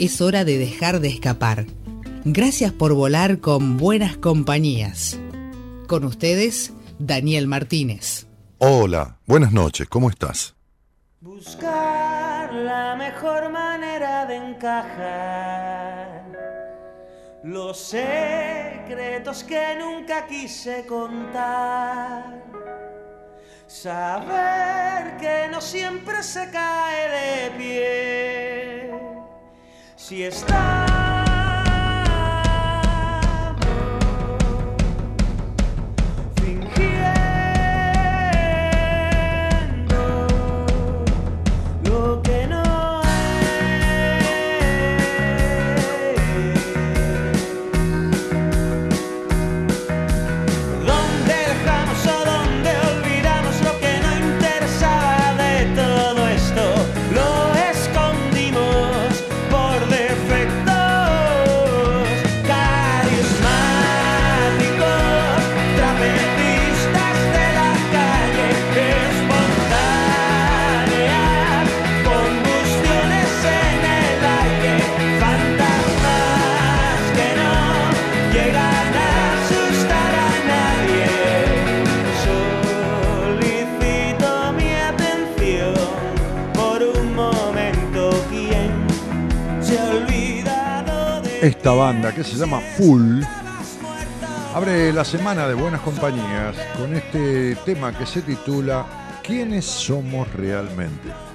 es hora de dejar de escapar. Gracias por volar con buenas compañías. Con ustedes, Daniel Martínez. Hola, buenas noches, ¿cómo estás? Buscar la mejor manera de encajar los secretos que nunca quise contar. Saber que no siempre se cae de pie si está esta banda que se llama Full abre la semana de buenas compañías con este tema que se titula ¿Quiénes somos realmente?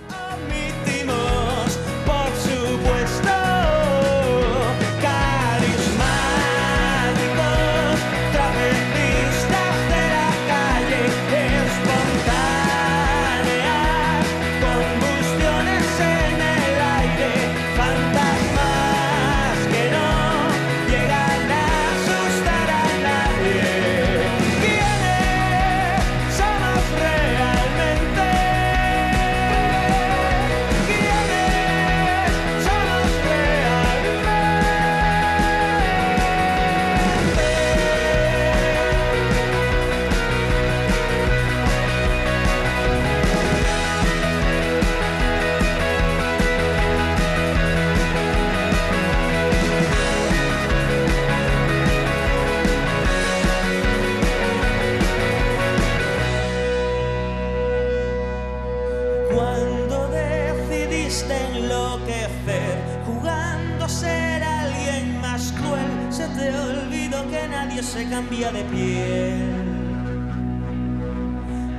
de piel.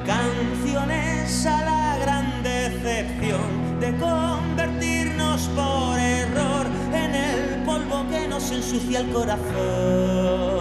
Canciones a la gran decepción de convertirnos por error en el polvo que nos ensucia el corazón.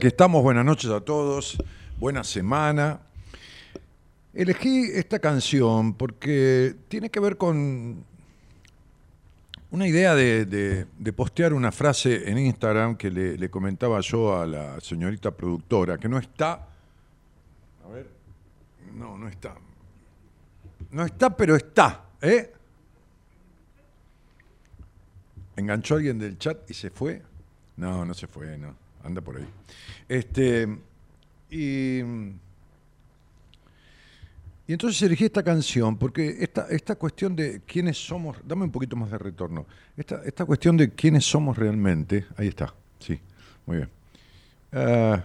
Aquí estamos, buenas noches a todos, buena semana. Elegí esta canción porque tiene que ver con una idea de, postear una frase en Instagram que le, comentaba yo a la señorita productora, que no está... A ver, no, no está. No está, pero está, ¿eh? ¿Enganchó alguien del chat y se fue? No, no se fue, no. Anda por ahí. Este, y, y entonces elegí esta canción porque esta, esta cuestión de quiénes somos, dame un poquito más de retorno, esta, esta cuestión de quiénes somos realmente, ahí está, sí, muy bien. Ah,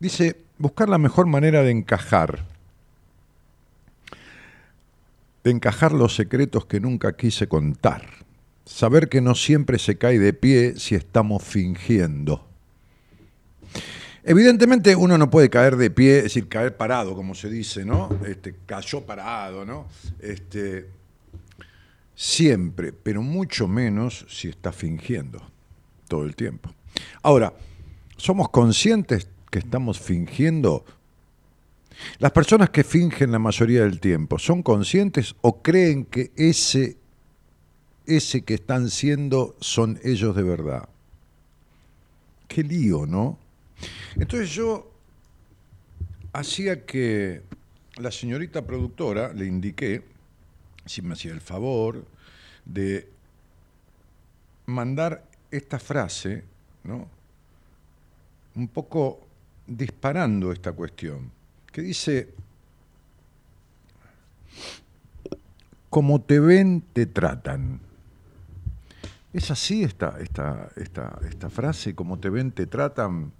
dice, buscar la mejor manera de encajar, de encajar los secretos que nunca quise contar saber que no siempre se cae de pie si estamos fingiendo. Evidentemente uno no puede caer de pie, es decir, caer parado, como se dice, ¿no? Este, cayó parado, ¿no? Este, siempre, pero mucho menos si está fingiendo todo el tiempo. Ahora, ¿somos conscientes que estamos fingiendo? Las personas que fingen la mayoría del tiempo, ¿son conscientes o creen que ese ese que están siendo son ellos de verdad. Qué lío, ¿no? Entonces yo hacía que la señorita productora le indiqué, si me hacía el favor, de mandar esta frase, ¿no? Un poco disparando esta cuestión, que dice, como te ven, te tratan. Es así esta, esta, esta, esta frase, como te ven, te tratan.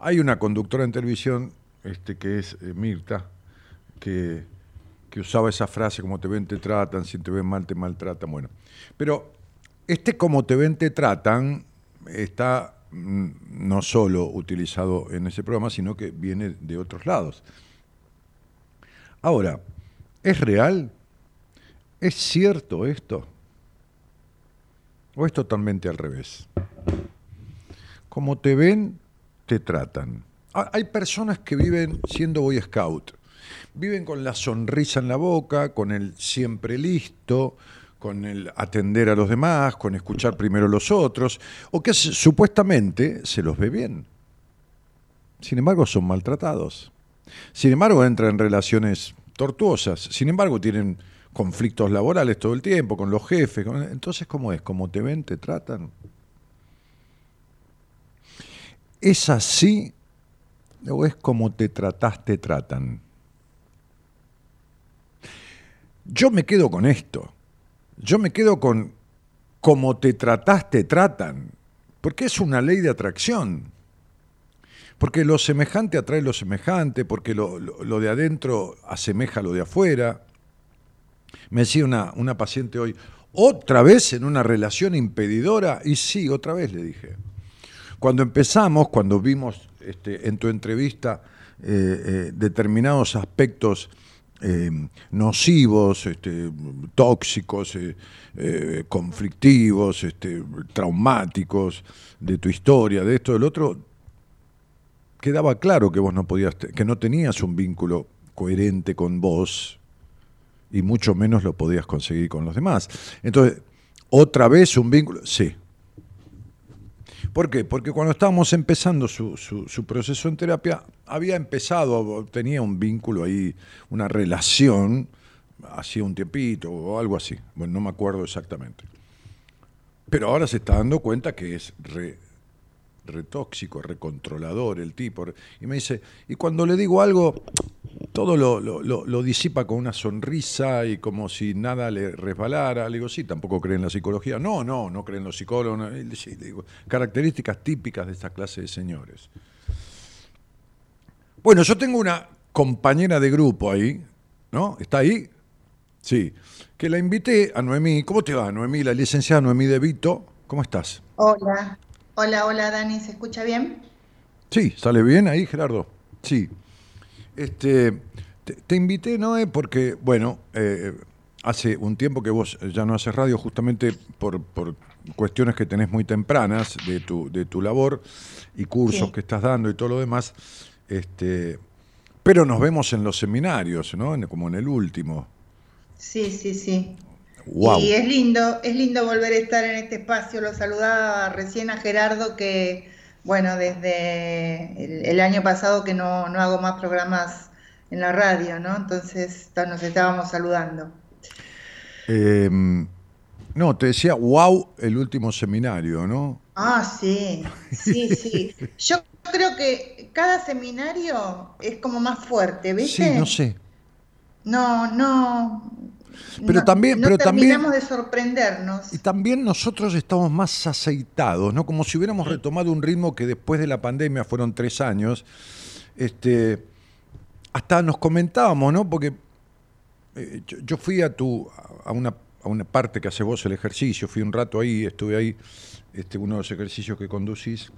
Hay una conductora en televisión este, que es eh, Mirta, que, que, usaba esa frase, como te ven, te tratan, si te ven mal, te maltratan. Bueno, pero este como te ven, te tratan está mm, no solo utilizado en ese programa, sino que viene de otros lados. Ahora, ¿es real? ¿Es cierto esto? ¿O es totalmente al revés? Como te ven, te tratan. Ah, hay personas que viven siendo Boy Scout. Viven con la sonrisa en la boca, con el siempre listo, con el atender a los demás, con escuchar primero a los otros, o que supuestamente se los ve bien. Sin embargo, son maltratados. Sin embargo, entran en relaciones tortuosas. Sin embargo, tienen conflictos laborales todo el tiempo, con los jefes. Entonces, ¿cómo es? ¿Cómo te ven, te tratan? ¿Es así o es como te tratas, te tratan? Yo me quedo con esto. Yo me quedo con como te tratas, te tratan. Porque es una ley de atracción. Porque lo semejante atrae lo semejante, porque lo, lo de adentro asemeja lo de afuera. Me decía una, una paciente hoy, ¿otra vez en una relación impedidora? Y sí, otra vez le dije. Cuando empezamos, cuando vimos este, en tu entrevista eh, eh, determinados aspectos eh, nocivos, este, tóxicos, conflictivos, este, traumáticos de tu historia, de esto, del otro, quedaba claro que vos no podías, que no tenías un vínculo coherente con vos y mucho menos lo podías conseguir con los demás. Entonces, otra vez un vínculo, sí. ¿Por qué? Porque cuando estábamos empezando su, su, proceso en terapia, había empezado, tenía un vínculo ahí, una relación, hacía un tiempito o algo así. Bueno, no me acuerdo exactamente. Pero ahora se está dando cuenta que es re, retóxico, recontrolador el tipo. Y me dice, y cuando le digo algo, todo lo, lo, disipa con una sonrisa y como si nada le resbalara. Le digo, sí, tampoco cree en la psicología. No, no, no creen los psicólogos. digo, características típicas de esta clase de señores. Bueno, yo tengo una compañera de grupo ahí, ¿no? ¿Está ahí? Sí. Que la invité a Noemí. ¿Cómo te va, Noemí? La licenciada Noemí De Vito. ¿Cómo estás? Hola, Hola, hola Dani, ¿se escucha bien? Sí, ¿sale bien ahí, Gerardo? Sí. Este, te, invité, Noé, porque, bueno, eh, hace un tiempo que vos ya no haces radio justamente por, cuestiones que tenés muy tempranas de tu, de tu labor y cursos Sí. que estás dando y todo lo demás. Este, pero nos vemos en los seminarios, ¿no? En- como en el último. Sí, sí, sí. Wow. Y es lindo, es lindo volver a estar en este espacio. Lo saludaba recién a Gerardo que, bueno, desde el, el año pasado que no, no hago más programas en la radio, ¿no? Entonces nos estábamos saludando. Eh, no, te decía, wow, el último seminario, ¿no? Ah, sí, sí, sí. Yo creo que cada seminario es como más fuerte, ¿viste? Sí, no sé. No, no. Pero no- también- no pero también- terminamos de sorprendernos. Y también nosotros estamos más aceitados, ¿no? Como si hubiéramos retomado un ritmo que después de la pandemia fueron tres años. Este, hasta nos comentábamos, ¿no? Porque eh, yo, yo fui a tu a una, a una parte que hace vos el ejercicio, fui un rato ahí, estuve ahí, este, uno de los ejercicios que conducís.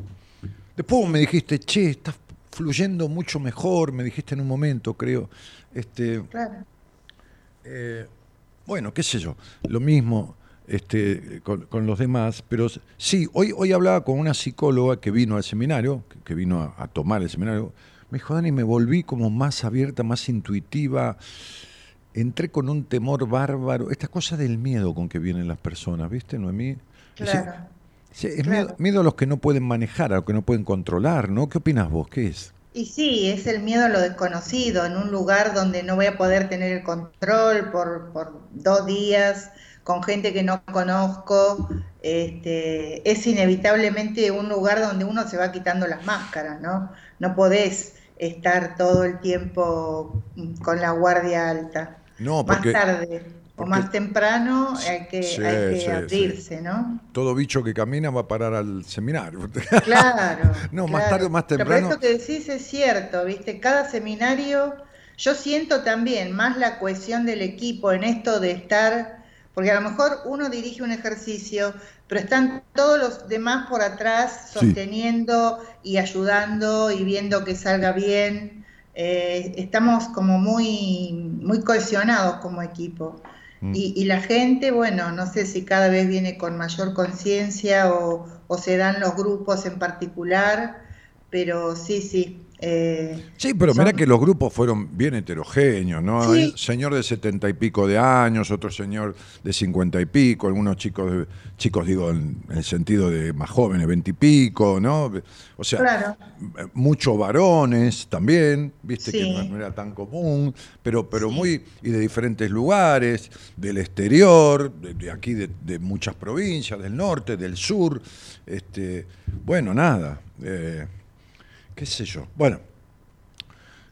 Después vos me dijiste, che, estás fluyendo mucho mejor, me dijiste en un momento, creo. Este, Claro. eh, bueno, qué sé yo, lo mismo este, con, con los demás, pero sí, hoy, hoy hablaba con una psicóloga que vino al seminario, que, que vino a, a tomar el seminario, me dijo, Dani, me volví como más abierta, más intuitiva, entré con un temor bárbaro, esta cosa del miedo con que vienen las personas, ¿viste, Noemí? Claro. sí, es claro. miedo, miedo a los que no pueden manejar, a los que no pueden controlar, ¿no? ¿Qué opinas vos? ¿Qué es? Y sí, es el miedo a lo desconocido, en un lugar donde no voy a poder tener el control por, por dos días, con gente que no conozco. Este, es inevitablemente un lugar donde uno se va quitando las máscaras, ¿no? No podés estar todo el tiempo con la guardia alta. No, Más porque o más temprano hay que, Sí, hay que sí, sí. abrirse, ¿no? todo bicho que camina va a parar al seminario. Claro. No, más tarde o más Pero temprano. eso que decís es cierto, ¿viste? Cada seminario, yo siento también más la cohesión del equipo en esto de estar, porque a lo mejor uno dirige un ejercicio, pero están todos los demás por atrás sosteniendo y ayudando y viendo que salga bien. Eh, estamos como muy, muy cohesionados como equipo. Mm. Y, y la gente, bueno, no sé si cada vez viene con mayor conciencia o, o se dan los grupos en particular, pero sí, sí. Eh, Sí, pero son- mira que los grupos fueron bien heterogéneos, ¿no? Sí. Señor de setenta y pico de años, otro señor de cincuenta y pico, algunos chicos, de- chicos digo en, el sentido de más jóvenes, veintipico, ¿no? O sea, Claro. muchos varones también, viste que Sí. no, no era tan común, pero, pero muy, y de diferentes lugares, del exterior, de, de aquí de, de muchas provincias, del norte, del sur, este, bueno, nada, eh, qué sé yo, bueno.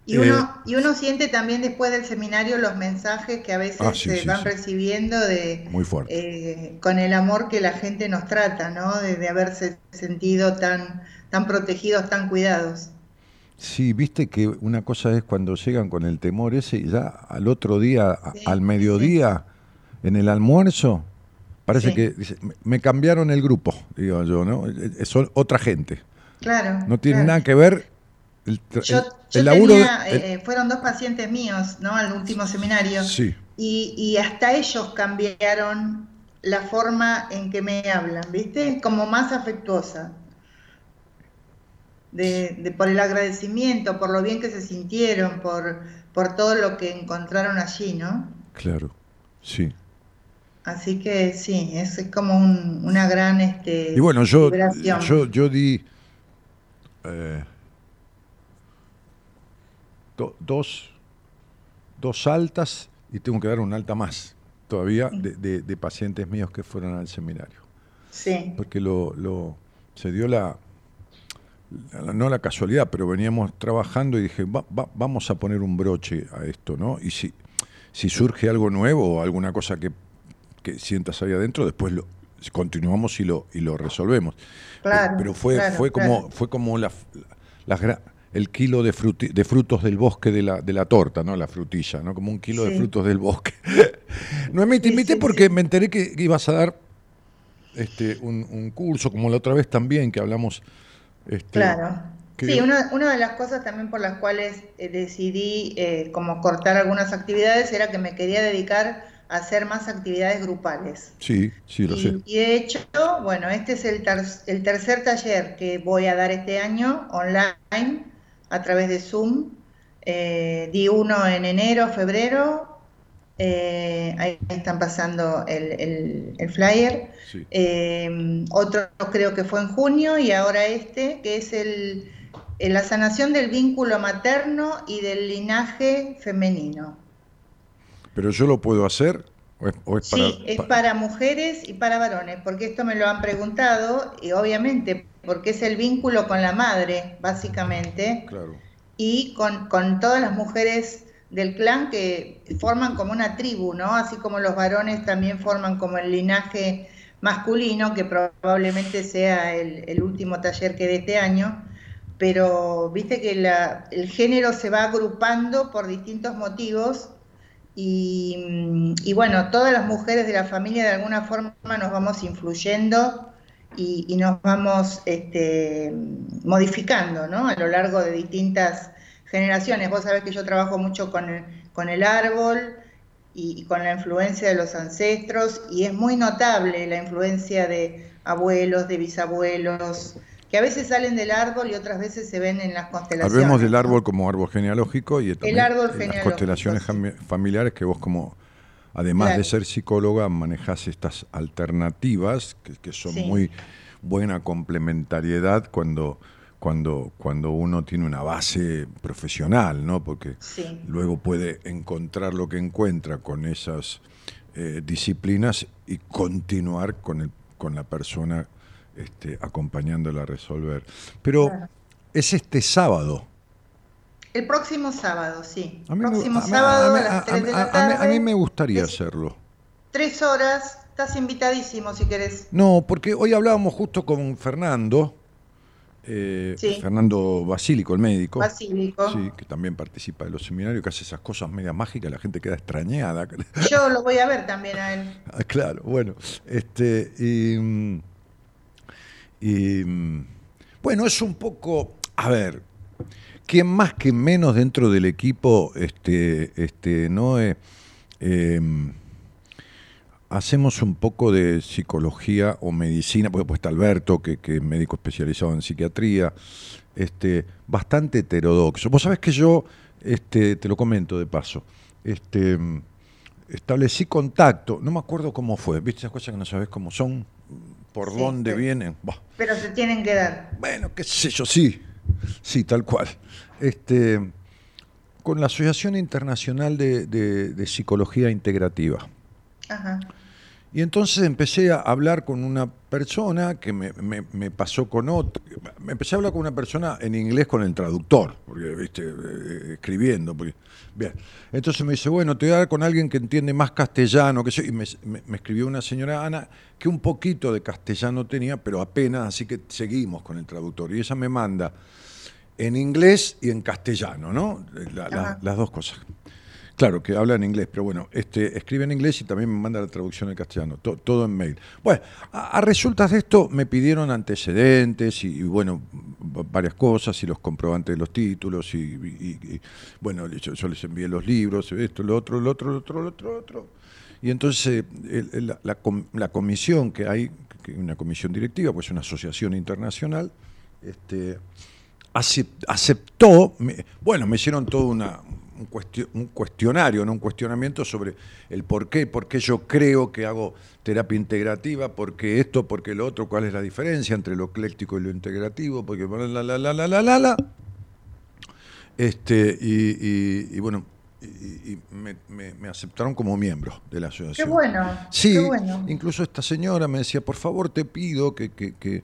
Y Eh, uno, y uno siente también después del seminario los mensajes que a veces Ah, sí, se sí, van sí. recibiendo de Muy fuerte. eh, con el amor que la gente nos trata, ¿no? De, de haberse sentido tan, tan protegidos, tan cuidados. Sí, viste que una cosa es cuando llegan con el temor ese y ya al otro día, al mediodía, en el almuerzo, parece que dice, "Me- me cambiaron el grupo, digo yo, ¿no? Eh, eh, Son otra gente. Claro. No tiene claro. nada que ver el, Yo, el- yo el laburo. tenía, de- el- eh, fueron dos pacientes míos, ¿no? Al último seminario. sí, Y, y hasta ellos cambiaron la forma en que me hablan, ¿viste? Como más afectuosa. De, de- por el agradecimiento, por lo bien que se sintieron, por, por todo lo que encontraron allí, ¿no? claro, sí. Así que sí, es, es como un- una gran este, Y bueno, yo, vibración. yo, yo di eh, do- dos, dos altas y tengo que dar una alta más todavía de, de- de pacientes míos que fueron al seminario. Sí, Porque lo, lo- se dio la, la- no la casualidad, pero veníamos trabajando y dije, "Va- va- vamos a poner un broche a esto, ¿no? Y si, si surge algo nuevo o alguna cosa que, que sientas ahí adentro, después lo continuamos y lo, y lo resolvemos. Claro, Pero fue, claro, fue como, claro. fue como la, gra- el kilo de, fruti- de frutos del bosque de la, de la torta, ¿no? La frutilla, ¿no? Como un kilo de frutos del bosque. Noemí, te invité sí, porque sí. me enteré que ibas a dar este, un, un curso, como la otra vez también que hablamos. Este, Claro. que- Sí, una, una de las cosas también por las cuales eh, decidí eh, como cortar algunas actividades era que me quería dedicar hacer más actividades grupales. Sí, sí, lo y, sé. y de hecho, bueno, este es el, ter- el tercer taller que voy a dar este año online a través de Zoom. Eh, di uno en enero, febrero. eh, ahí están pasando el, el- el flyer. Sí. Eh, otro creo que fue en junio y ahora este, que es el, el- la sanación del vínculo materno y del linaje femenino. Pero yo lo puedo hacer o es, o es para. Sí, es pa- para mujeres y para varones, porque esto me lo han preguntado y obviamente porque es el vínculo con la madre, básicamente, Claro. y con, con todas las mujeres del clan que forman como una tribu, ¿no? Así como los varones también forman como el linaje masculino, que probablemente sea el, el último taller que de este año, pero viste que la- el género se va agrupando por distintos motivos y, mm, y bueno, todas las mujeres de la familia de alguna forma nos vamos influyendo y, y nos vamos este, modificando ¿no? a lo largo de distintas generaciones. Vos sabés que yo trabajo mucho con el, con el árbol y, y con la influencia de los ancestros y es muy notable la influencia de abuelos, de bisabuelos, que a veces salen del árbol y otras veces se ven en las constelaciones. Hablemos del ¿no? árbol como árbol genealógico y también árbol las genealógico, constelaciones sí. jami- familiares que vos como, además de ser psicóloga, manejás estas alternativas que, que son Sí. muy buena complementariedad cuando, cuando, cuando uno tiene una base profesional, ¿no? Porque Sí. luego puede encontrar lo que encuentra con esas eh, disciplinas y continuar con, el, con la persona este, acompañándola a resolver. Pero Claro. es este sábado. El próximo sábado, sí. Me- próximo sábado a las a- 3 de a- la a mí- tarde. a mí me gustaría Es- hacerlo. Tres horas, estás invitadísimo si querés. No, porque hoy hablábamos justo con Fernando, eh, Sí. Fernando Basílico, el médico. Basílico. Sí, que también participa de los seminarios, que hace esas cosas medias mágicas, la gente queda extrañada. Yo lo voy a ver también a él. Ah, claro, bueno. Este, y, mm, y, bueno, es un poco, a ver, quien más que menos dentro del equipo, este, este, no Eh, em, hacemos un poco de psicología o medicina, porque pues está Alberto, que, es médico especializado en psiquiatría, este, bastante heterodoxo. Vos sabés que yo, este, te lo comento de paso, este, mm, establecí contacto, no me acuerdo cómo fue, viste esas cosas que no sabes cómo son, por Sí, dónde sí. vienen. Bah, Pero se tienen que dar. bueno, qué sé yo, sí, sí, tal cual. Este, con la Asociación Internacional de- de- de Psicología Integrativa. Ajá. Y entonces empecé a hablar con una persona que me, me- me pasó con otra. Me empecé a hablar con una persona en inglés con el traductor, porque, viste, eh, escribiendo. porque- bien. Entonces me dice, bueno, te voy a dar con alguien que entiende más castellano. Que sé, y me, escribió una señora Ana que un poquito de castellano tenía, pero apenas, así que seguimos con el traductor. Y ella me manda en inglés y en castellano, ¿no? La- la- Ajá. las dos cosas. Claro, que habla en inglés, pero bueno, este, escribe en inglés y también me manda la traducción en castellano, to- todo en mail. Bueno, a, resultas de esto me pidieron antecedentes y, bueno, varias cosas y los comprobantes de los títulos y, bueno, yo, les envié los libros, esto, lo otro, lo otro, lo otro, lo otro, lo otro. Y entonces la, la com- la comisión que hay, que una comisión directiva, pues una asociación internacional, este, acep- aceptó, bueno, me hicieron todo una, un, cuestio- un cuestionario, no un cuestionamiento sobre el por qué, por qué yo creo que hago terapia integrativa, por qué esto, por qué lo otro, cuál es la diferencia entre lo ecléctico y lo integrativo, porque la la la la la la la. Este, y, y- y bueno, y, y me, me- me aceptaron como miembro de la Qué asociación. bueno. Sí, Qué bueno. incluso esta señora me decía, por favor te pido que, que- que-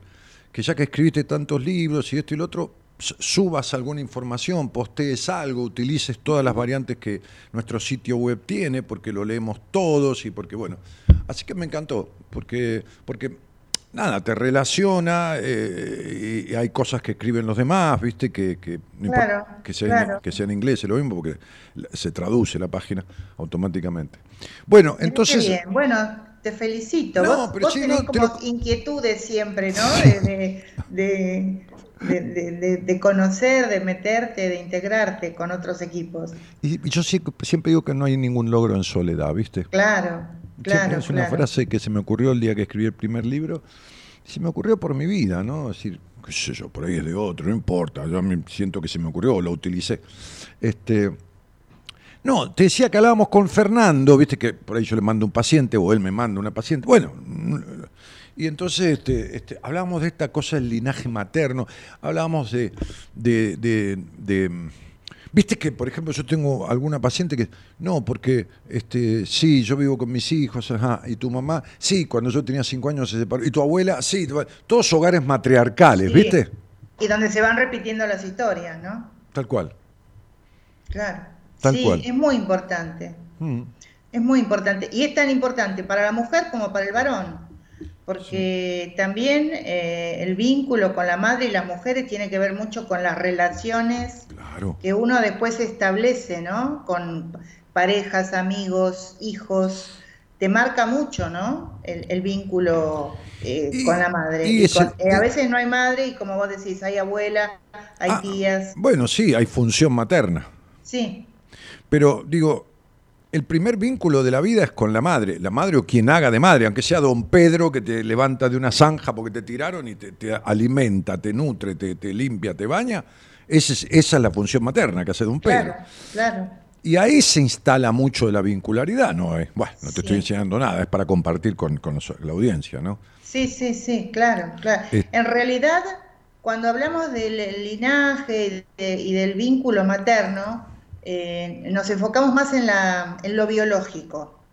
que ya que escribiste tantos libros y esto y lo otro, subas alguna información, postees algo, utilices todas las variantes que nuestro sitio web tiene, porque lo leemos todos y porque, bueno, así que me encantó, porque, porque nada, te relaciona eh, y hay cosas que escriben los demás, viste, que, que, no importa que, sea, claro. que sea en inglés, es lo mismo, porque se traduce la página automáticamente. Bueno, entonces... bien. Bueno, te felicito. No, vos pero vos sí, tenés no, te como lo- inquietudes siempre, ¿no? De, de- de- de, de- de- de conocer, de meterte, de integrarte con otros equipos. Y, yo siempre digo que no hay ningún logro en soledad, ¿viste? Claro, Siempre claro. es una claro. frase que se me ocurrió el día que escribí el primer libro. Se me ocurrió por mi vida, ¿no? Es decir, qué sé yo, por ahí es de otro, no importa. Yo me siento que se me ocurrió o lo utilicé. Este, no, te decía que hablábamos con Fernando, viste que por ahí yo le mando un paciente o él me manda una paciente. Bueno, y entonces este, este, hablábamos de esta cosa del linaje materno, hablábamos de, de, de- de- Viste que, por ejemplo, yo tengo alguna paciente que, no, porque este, sí, yo vivo con mis hijos, ajá, y tu mamá, sí, cuando yo tenía cinco años se separó, y tu abuela, sí, todos hogares matriarcales, Sí. ¿viste? Y donde se van repitiendo las historias, ¿no? Tal cual. Claro. Tal sí, cual. es muy importante. Mm. Es muy importante. Y es tan importante para la mujer como para el varón. Porque también eh, el vínculo con la madre y las mujeres tiene que ver mucho con las relaciones Claro. que uno después establece, ¿no? Con parejas, amigos, hijos. Te marca mucho, ¿no? El, el vínculo eh, Y- con la madre. y Y ese- con- eh, a veces no hay madre y como vos decís, hay abuela, hay Ah, tías. Bueno, sí, hay función materna. Sí, Pero digo, el primer vínculo de la vida es con la madre. La madre o quien haga de madre, aunque sea don Pedro que te levanta de una zanja porque te tiraron y te, te alimenta, te nutre, te, te limpia, te baña. Ese es- esa es la función materna que hace don Pedro. claro, claro. Y ahí se instala mucho de la vincularidad, ¿no? es Bueno, no te Sí. estoy enseñando nada, es para compartir con, con la audiencia, ¿no? Sí, sí, sí, claro, claro. Eh. En realidad, cuando hablamos del linaje y de- y del vínculo materno, eh, nos enfocamos más en, la, en lo biológico,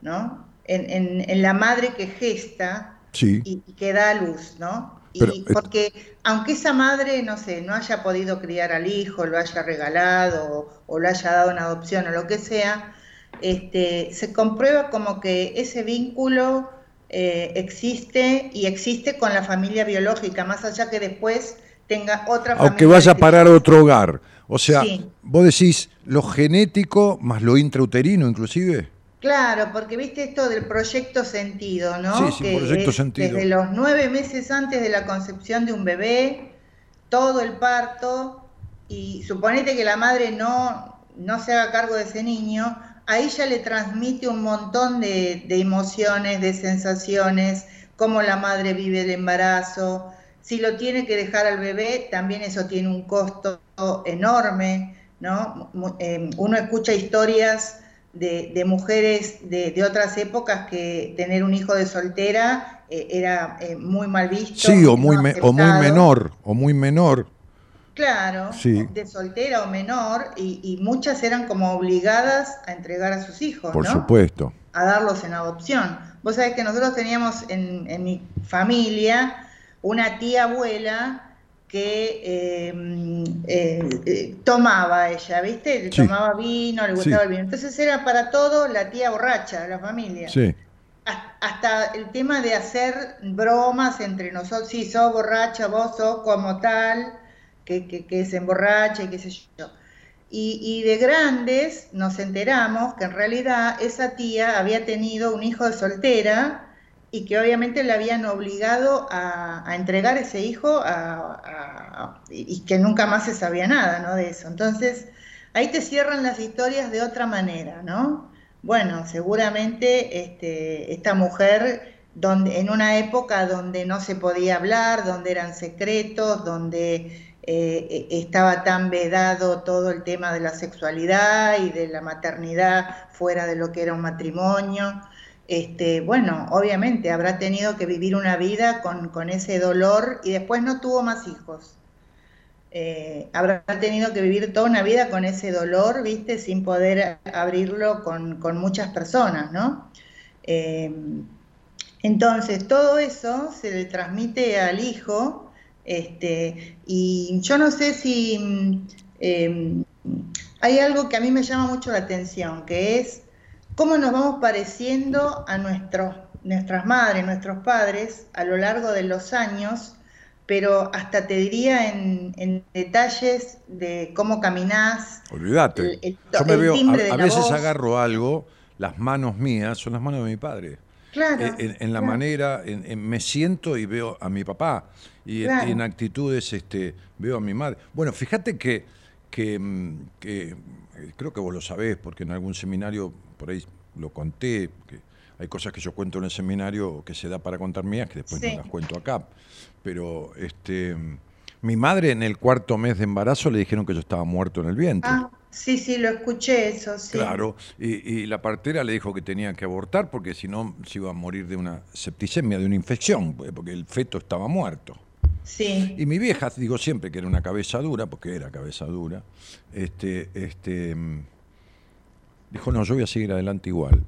¿no? En, en- en la madre que gesta Sí. y, y que da a luz, ¿no? Y Pero, eh, porque aunque esa madre, no sé, no haya podido criar al hijo, lo haya regalado o, o lo haya dado en adopción o lo que sea, este, se comprueba como que ese vínculo eh, existe y existe con la familia biológica, más allá que después tenga otra familia. Aunque vaya a parar a otro hogar. O sea, Sí. vos decís lo genético más lo intrauterino inclusive. Claro, porque viste esto del proyecto sentido, ¿no? Sí, sí, que proyecto es sentido. Desde los nueve meses antes de la concepción de un bebé, todo el parto, y suponete que la madre no, no se haga cargo de ese niño, ahí ya le transmite un montón de, de emociones, de sensaciones, cómo la madre vive el embarazo. Si lo tiene que dejar al bebé, también eso tiene un costo enorme, ¿no? Eh, Uno escucha historias de, de mujeres de, de otras épocas que tener un hijo de soltera eh, era eh, muy mal visto. Sí, o muy, no me- o muy menor, o muy menor. Claro, Sí. de soltera o menor, y, y muchas eran como obligadas a entregar a sus hijos, Por ¿no? supuesto. a darlos en adopción. Vos sabés que nosotros teníamos en, en mi familia una tía abuela que eh, eh, eh, tomaba ella, ¿viste? Sí. Tomaba vino, le gustaba Sí. el vino. Entonces era para todo la tía borracha de la familia. Sí. Has- Hasta el tema de hacer bromas entre nosotros, sí, sos borracha, vos sos como tal, que, que, que se emborracha y qué sé yo. Y, y de grandes nos enteramos que en realidad esa tía había tenido un hijo de soltera y que obviamente le habían obligado a, a entregar ese hijo a- y que nunca más se sabía nada de eso. Entonces, ahí te cierran las historias de otra manera, ¿no? Bueno, seguramente este, esta mujer, donde, en una época donde no se podía hablar, donde eran secretos, donde eh, estaba tan vedado todo el tema de la sexualidad y de la maternidad fuera de lo que era un matrimonio, este, bueno, obviamente habrá tenido que vivir una vida con, ese dolor y después no tuvo más hijos. Eh, habrá tenido que vivir toda una vida con ese dolor, ¿viste? Sin poder abrirlo con, muchas personas, ¿no? Eh, entonces, todo eso se le transmite al hijo, este, y yo no sé si eh, hay algo que a mí me llama mucho la atención, que es cómo nos vamos pareciendo a nuestros, nuestras madres, nuestros padres a lo largo de los años, pero hasta te diría en, en detalles de cómo caminás. Olvídate. Yo me veo, a, a veces voz. agarro algo, las manos mías son las manos de mi padre. Claro, Eh, en, en la claro. manera, en, en- me siento y veo a mi papá. Y en- Claro. en, actitudes este, veo a mi madre. Bueno, fíjate que, que, mm, que, creo que vos lo sabés, porque en algún seminario por ahí lo conté, que hay cosas que yo cuento en el seminario que se da para contar mías, que después Sí. no las cuento acá. Pero este, mi madre en el cuarto mes de embarazo le dijeron que yo estaba muerto en el vientre. Ah, sí, sí, lo escuché eso, sí. Claro, y, y la partera le dijo que tenía que abortar porque si no se iba a morir de una septicemia, de una infección, porque el feto estaba muerto. Sí, Y mi vieja, digo siempre que era una cabeza dura, porque era cabeza dura, este, este, mm, dijo, no, yo voy a seguir adelante igual.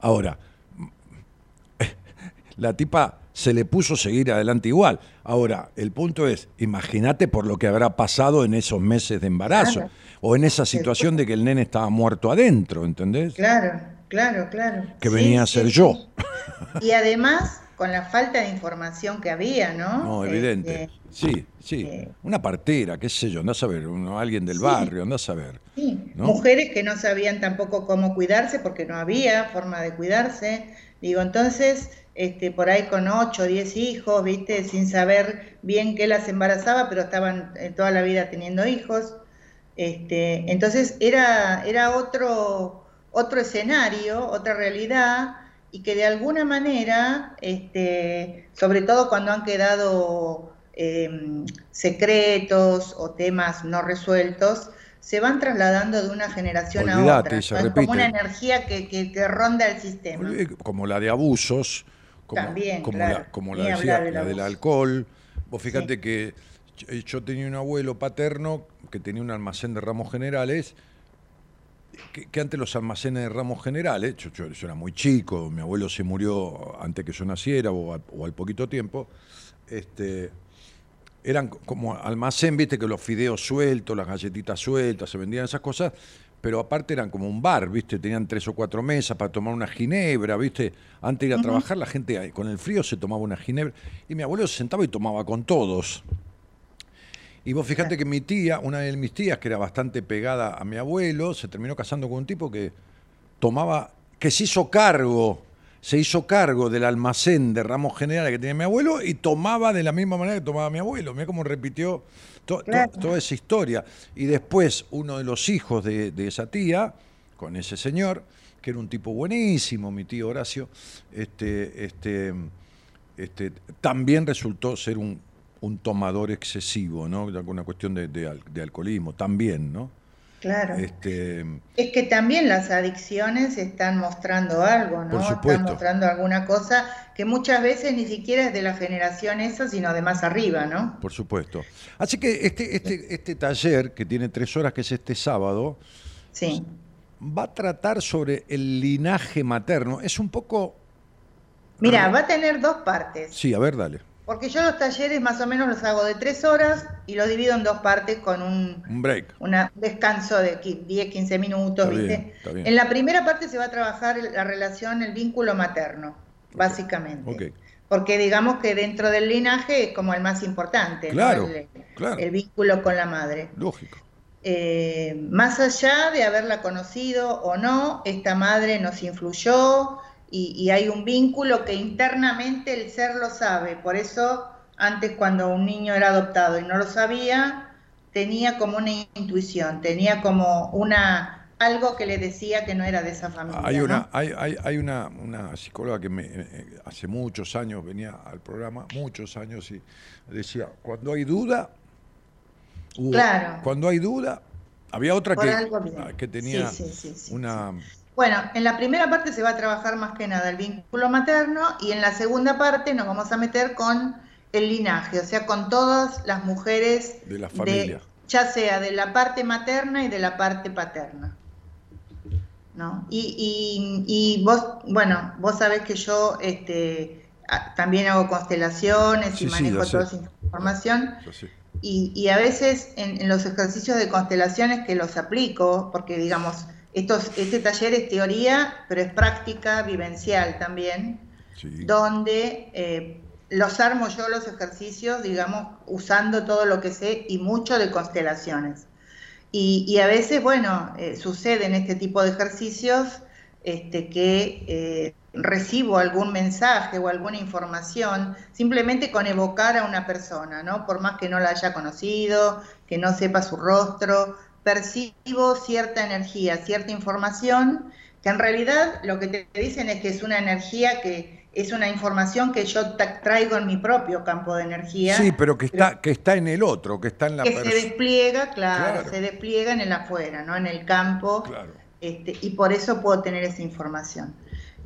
Ahora, la tipa se le puso seguir adelante igual. Ahora, el punto es, imagínate por lo que habrá pasado en esos meses de embarazo, Claro. o en esa situación de que el nene estaba muerto adentro, ¿entendés? claro, claro, claro. Que Sí, venía a ser sí. yo. Y además, con la falta de información que había, ¿no? No, evidente. Este, Sí, sí. eh, Una partera, qué sé yo, a ver, uno- alguien del Sí. barrio, andás a ver. Sí, ¿no? mujeres que no sabían tampoco cómo cuidarse porque no había forma de cuidarse. Digo, entonces, este, por ahí con 8 o 10 hijos, ¿viste? Sin saber bien qué las embarazaba, pero estaban eh, toda la vida teniendo hijos. Este, entonces era, era otro, otro escenario, otra realidad, y que de alguna manera, este, sobre todo cuando han quedado eh, secretos o temas no resueltos, se van trasladando de una generación a otra. Es como una energía que, que- que ronda el sistema. Eh, Como la de abusos, como, También, como claro. la, como la, decía, del la del alcohol. Vos fíjate Sí. que yo- yo tenía un abuelo paterno que tenía un almacén de ramos generales, que, que antes los almacenes de ramos generales, yo, yo- yo era muy chico, mi abuelo se murió antes que yo naciera o, al- o al poquito tiempo, este, eran co- como almacén, viste que los fideos sueltos, las galletitas sueltas, se vendían esas cosas, pero aparte eran como un bar, viste, tenían tres o cuatro mesas para tomar una ginebra, viste, antes de ir a trabajar la gente ahí, con el frío se tomaba una ginebra y mi abuelo se sentaba y tomaba con todos. Y vos fíjate que mi tía, una de mis tías, que era bastante pegada a mi abuelo, se terminó casando con un tipo que tomaba, que se hizo cargo, se hizo cargo del almacén de ramos generales que tenía mi abuelo y tomaba de la misma manera que tomaba mi abuelo. Mira cómo repitió to- to- Claro. toda esa historia. Y después uno de los hijos de, de esa tía, con ese señor, que era un tipo buenísimo, mi tío Horacio, este, este, este, también resultó ser un, un tomador excesivo, ¿no? Una cuestión de, de al- de alcoholismo, también, ¿no? Claro. Este, Es que también las adicciones están mostrando algo, ¿no? Por Están supuesto. mostrando alguna cosa que muchas veces ni siquiera es de la generación esa, sino de más arriba, ¿no? por supuesto. Así que este, este, este taller, que tiene tres horas, que es este sábado, Sí. va a tratar sobre el linaje materno. Es un poco... Mira, va a tener dos partes, Sí, a ver, dale. Porque yo los talleres más o menos los hago de tres horas y los divido en dos partes con un, Un break. una- un descanso de qui- 10, 15 minutos, Está bien, ¿viste? está bien. En la primera parte se va a trabajar la relación, el vínculo materno, básicamente. Porque digamos que dentro del linaje es como el más importante, ¿no? Claro, el, claro. el vínculo con la madre. Lógico. Eh, más allá de haberla conocido o no, esta madre nos influyó y, y hay un vínculo que internamente el ser lo sabe. Por eso, antes cuando un niño era adoptado y no lo sabía, tenía como una intuición, tenía como una algo que le decía que no era de esa familia. Hay ¿no? una, hay, hay, hay una, una psicóloga que me, eh, hace muchos años venía al programa, muchos años, y decía, cuando hay duda, Claro. cuando hay duda, había otra que, que tenía Sí, sí, sí, sí, una... Bueno, en la primera parte se va a trabajar más que nada el vínculo materno y en la segunda parte nos vamos a meter con el linaje, o sea, con todas las mujeres De la familia. ya sea de la parte materna y de la parte paterna. ¿No? Y, y- y vos, bueno, vos sabés que yo este, también hago constelaciones Sí, y sí, manejo sé. toda esa información. Y, y a veces en, en los ejercicios de constelaciones que los aplico, porque digamos, estos, este taller es teoría, pero es práctica vivencial también, Sí. donde eh, los armo yo los ejercicios, digamos, usando todo lo que sé y mucho de constelaciones. Y, y a veces, bueno, eh, sucede en este tipo de ejercicios este, que eh, recibo algún mensaje o alguna información, simplemente con evocar a una persona, ¿no? Por más que no la haya conocido, que no sepa su rostro, percibo cierta energía, cierta información, que en realidad lo que te dicen es que es una energía que es una información que yo traigo en mi propio campo de energía. Sí, pero que está, que está en el otro, que está en la Que se despliega, claro, se despliega en el afuera, ¿no? En el campo. Este, y por eso puedo tener esa información.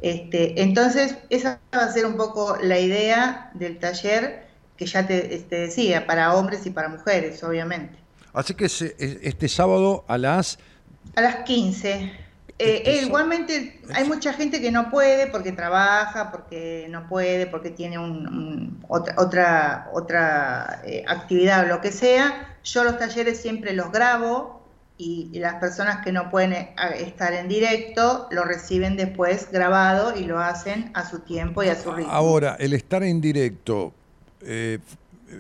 Este, entonces, esa va a ser un poco la idea del taller que ya te, decía, para hombres y para mujeres, obviamente. Así que este sábado a las... A las 15. Eh, eh, igualmente hay mucha gente que no puede porque trabaja, porque no puede, porque tiene un, otra, otra, eh, actividad o lo que sea. Yo los talleres siempre los grabo y, las personas que no pueden estar en directo lo reciben después grabado y lo hacen a su tiempo y a su ritmo. Ahora, el estar en directo...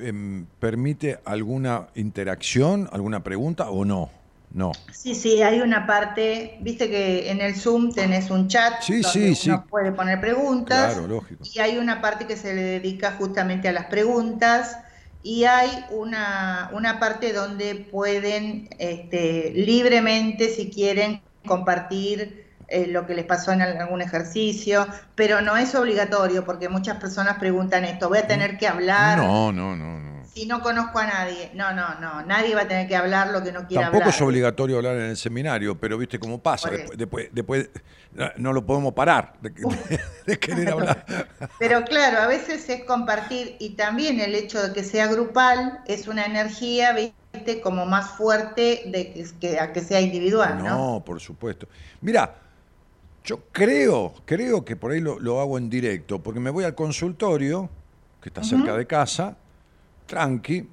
Em, permite alguna interacción, alguna pregunta o no? No. Sí, sí, hay una parte, viste que en el Zoom tenés un chat sí, donde sí, uno puede poner preguntas. Claro, lógico. Y hay una parte que se le dedica justamente a las preguntas y hay una, una parte donde pueden este, libremente, si quieren, compartir eh, lo que les pasó en algún ejercicio, pero no es obligatorio porque muchas personas preguntan esto, voy a tener que hablar. No, no, no, no si no conozco a nadie. No, no, no. Nadie va a tener que hablar lo que no quiera hablar. Tampoco es obligatorio hablar en el seminario, pero viste cómo pasa. Después, después, no lo podemos parar de, querer hablar. Pero claro, a veces es compartir y también el hecho de que sea grupal es una energía, viste, como más fuerte de que, a que sea individual, ¿no? No, por supuesto. Mira, yo creo, creo que por ahí lo, hago en directo, porque me voy al consultorio, que está cerca de casa, tranqui,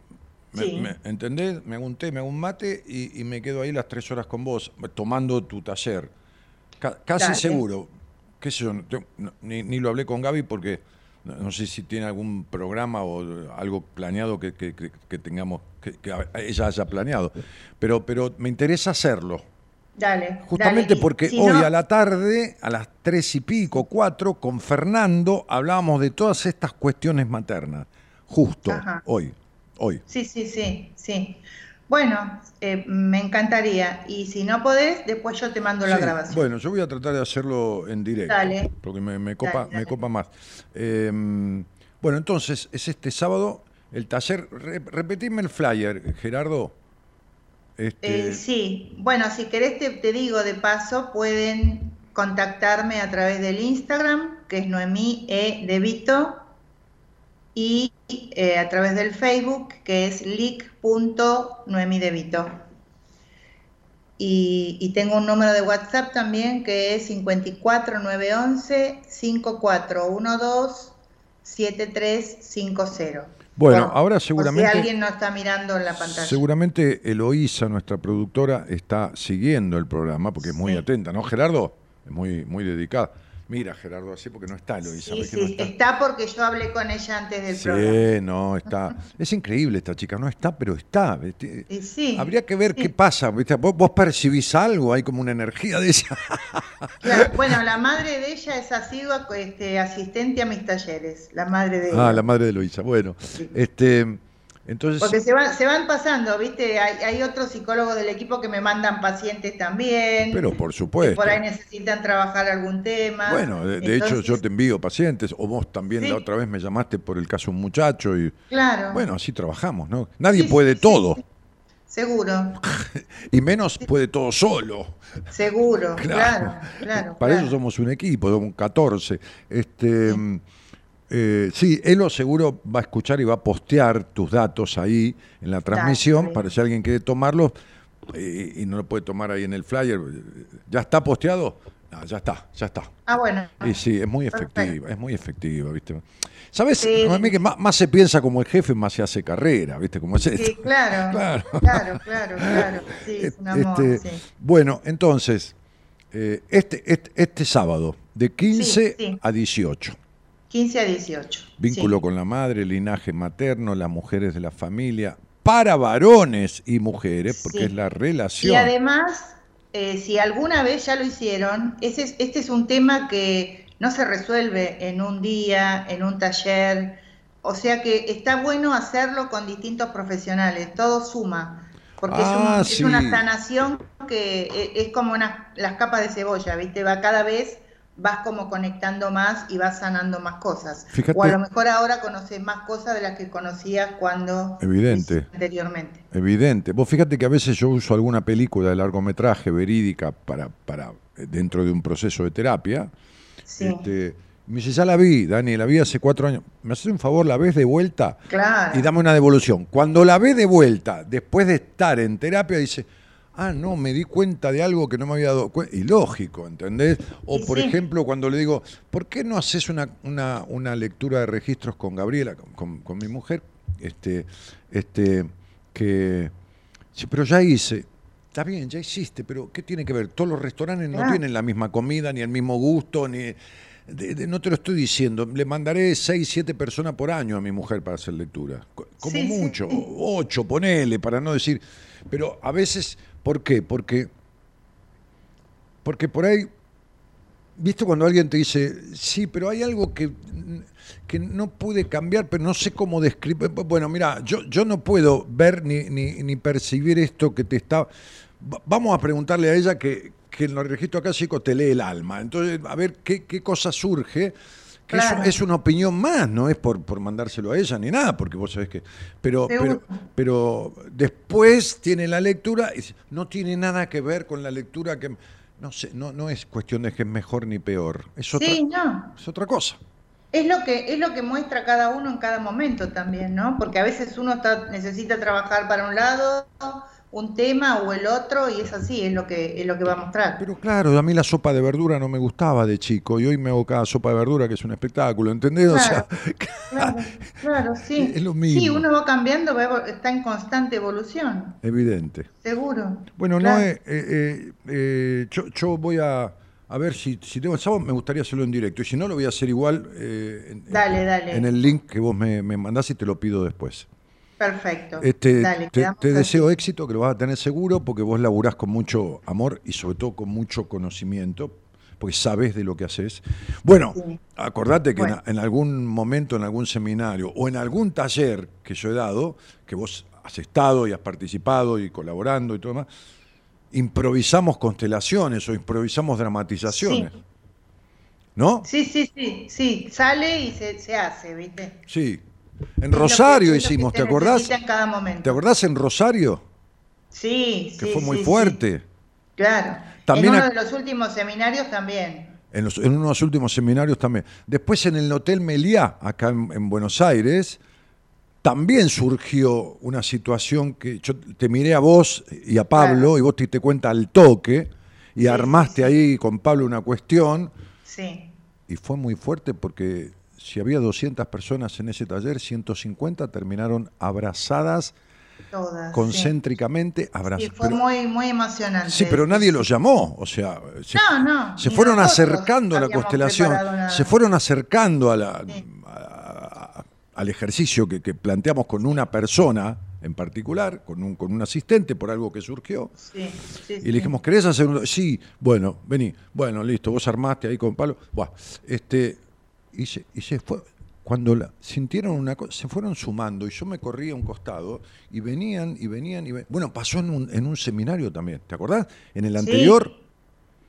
me, ¿entendés? Me hago un té, me hago un mate y, me quedo ahí las tres horas con vos, tomando tu taller. casi seguro, qué sé yo, ni, lo hablé con Gaby porque no, sé si tiene algún programa o algo planeado que, tengamos, que, ella haya planeado, pero, pero me interesa hacerlo. Dale. Justamente porque hoy a la tarde, a las tres y pico, cuatro, con Fernando hablábamos de todas estas cuestiones maternas justo hoy, hoy. Sí, sí, sí, sí. Bueno, eh, me encantaría. Y si no podés, después yo te mando la grabación. Bueno, yo voy a tratar de hacerlo en directo. Dale. Porque me, copa, me copa más. Em, bueno, entonces, es este sábado el taller. repetime el flyer, Gerardo. Este... Eh, sí, bueno, si querés te, digo de paso, pueden contactarme a través del Instagram, que es Noemí E. De y eh, a través del Facebook, que es lic.noemidevito. Y, y tengo un número de WhatsApp también que es 54911 5412 7350. Bueno, ahora seguramente. si alguien no está mirando en la pantalla. Seguramente Eloísa, nuestra productora, está siguiendo el programa porque es muy atenta, ¿no, Gerardo? Es muy, muy dedicada. Mira, Gerardo, así porque no está Eloisa. Sí, sí, está? porque yo hablé con ella antes del programa. Sí, no, está. Es increíble esta chica, no está, pero está. Sí, Habría que ver qué pasa. ¿Vos, percibís algo, hay como una energía de ella. bueno, la madre de ella es asidua este, asistente a mis talleres, la madre de Ah, la madre de Eloisa, bueno. Este. Entonces, Porque se van, se van pasando, ¿viste? Hay, otros psicólogos del equipo que me mandan pacientes también. Pero por supuesto. por ahí necesitan trabajar algún tema. Bueno, de, hecho yo te envío pacientes, o vos también la otra vez me llamaste por el caso de un muchacho. y Claro. Bueno, así trabajamos, ¿no? Nadie puede todo. Seguro. y menos puede todo solo. Seguro, claro, claro. Para eso somos un equipo, somos 14. Este. Eh, sí, Elo seguro va a escuchar y va a postear tus datos ahí en la transmisión para si alguien quiere tomarlo eh, y no lo puede tomar ahí en el flyer. ¿Ya está posteado? ya está, ya está. Ah, bueno. Y sí, es muy efectiva, es muy efectiva, ¿viste? ¿Sabes? que más, se piensa como el jefe, más se hace carrera, ¿viste? Como es Sí, claro, claro, claro, claro, claro. Sí, es un amor, este, Bueno, entonces, eh, este, este, este, sábado, de 15 a 18. 15 a 18. Vínculo con la madre, linaje materno, las mujeres de la familia, para varones y mujeres, porque es la relación. Y además, eh, si alguna vez ya lo hicieron, ese es- este es un tema que no se resuelve en un día, en un taller, o sea que está bueno hacerlo con distintos profesionales, todo suma, porque es, un- Ah, es una sanación que e- es como una- las capas de cebolla, ¿viste? Va cada vez, vas como conectando más y vas sanando más cosas. Fíjate- O a lo mejor ahora conoces más cosas de las que conocías cuando Evidente. anteriormente. Evidente. Vos fíjate que a veces yo uso alguna película de largometraje verídica para, para eh, dentro de un proceso de terapia. Sí, Este, me dice, ya la vi, Dani, la vi hace cuatro años. ¿Me haces un favor, la ves de vuelta? claro. y dame una devolución. Cuando la ve de vuelta, después de estar en terapia, dice, ah, no, me di cuenta de algo que no me había dado cuenta. Y lógico, ¿entendés? O por sí. ejemplo, cuando le digo, ¿por qué no haces una, una, una lectura de registros con Gabriela, con, con- con mi mujer? Este, este, que, sí, pero ya hice. Está bien, ya hiciste, pero ¿qué tiene que ver? Todos los restaurantes no tienen la misma comida, ni el mismo gusto, ni... de- de- no te lo estoy diciendo, le mandaré seis, siete personas por año a mi mujer para hacer lectura. Co- Como Sí, mucho, ocho, ponele, para no decir. Pero a veces, ¿por qué? Porque, porque por ahí, ¿viste cuando alguien te dice, sí, pero hay algo que, que no pude cambiar, pero no sé cómo describir? Bueno, mira, yo, yo no puedo ver ni, ni, ni percibir esto que te está... Va- Vamos a preguntarle a ella que, que en los registros acá chicos te lee el alma. Entonces, a ver qué, qué cosa surge. Que Claro. es una opinión más, no es por, por mandárselo a ella ni nada, porque vos sabés que. Pero, pero, pero después tiene la lectura, y no tiene nada que ver con la lectura que. No sé, no, no es cuestión de que es mejor ni peor. Es otra, Sí, no. es otra cosa. Es lo que es lo que muestra cada uno en cada momento también, ¿no? Porque a veces uno está, necesita trabajar para un lado, un tema o el otro y es así, es lo que es lo que va a mostrar. Pero claro, a mí la sopa de verdura no me gustaba de chico y hoy me hago cada sopa de verdura que es un espectáculo, ¿entendés? O sea, Claro, claro, sí. Es lo mismo. Sí, uno va cambiando, va está en constante evolución, evidente. seguro. Bueno, Claro. no, eh, eh, eh, yo, yo voy a, a ver si, si tengo el sábado, me gustaría hacerlo en directo. Y si no, lo voy a hacer igual eh, en, Dale, dale. en el link que vos me, me mandás y te lo pido después. Perfecto. Este, Dale, te, deseo éxito, que lo vas a tener seguro, porque vos laburás con mucho amor y sobre todo con mucho conocimiento, porque sabes de lo que haces. Bueno, Sí. acordate que en- algún momento, en algún seminario o en algún taller que yo he dado, que vos has estado y has participado y colaborando y todo demás, improvisamos constelaciones o improvisamos dramatizaciones. Sí. ¿No? Sí, sí, sí, sí, sale y se, se hace, ¿viste? Sí. En Rosario que- hicimos, ¿te acordás? en cada momento. ¿Te acordás en Rosario? Sí, Que sí, fue muy sí, fuerte. sí. Claro. También en uno de los últimos seminarios también. En, los- en unos últimos seminarios también. Después en el Hotel Meliá, acá en, en Buenos Aires, también surgió una situación que yo te miré a vos y a Pablo Claro. y vos te diste cuenta al toque y Sí, armaste sí, sí. ahí con Pablo una cuestión Sí. y fue muy fuerte porque si había 200 personas en ese taller, 150 terminaron abrazadas Todas. sí. concéntricamente, Sí, abrazadas. fue muy, muy emocionante. Sí, pero nadie los llamó, o sea, se, No, no. se fueron acercando a la constelación, se fueron acercando a la, Sí. a- a- al ejercicio que, que planteamos con una persona en particular, con un, con un asistente por algo que surgió. Sí, sí, Y sí. le dijimos, ¿querés hacer un...? Sí, bueno, vení. Bueno, listo, vos armaste ahí con Pablo. Buah, este, y, se, y se fue. Cuando la, sintieron una cosa, se fueron sumando y yo me corría a un costado y venían y venían y venían. Bueno, pasó en un, en un seminario también, ¿te acordás? En el anterior,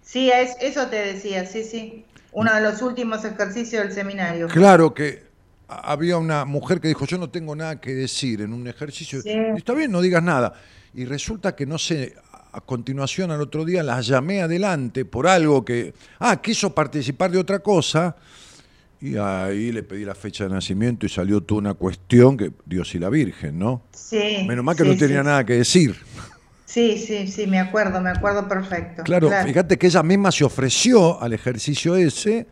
Sí, es- eso te decía, sí, sí. Uno de los últimos ejercicios del seminario. claro que había una mujer que dijo, yo no tengo nada que decir en un ejercicio. Sí. Está bien, no digas nada. Y resulta que no sé, a continuación al otro día la llamé adelante por algo que, ah, quiso participar de otra cosa. Y ahí le pedí la fecha de nacimiento y salió toda una cuestión que Dios y la Virgen, ¿no? Sí. Menos mal que sí, no tenía sí. nada que decir. Sí, sí, sí, me acuerdo, me acuerdo perfecto. Claro, fíjate que ella misma se ofreció al ejercicio ese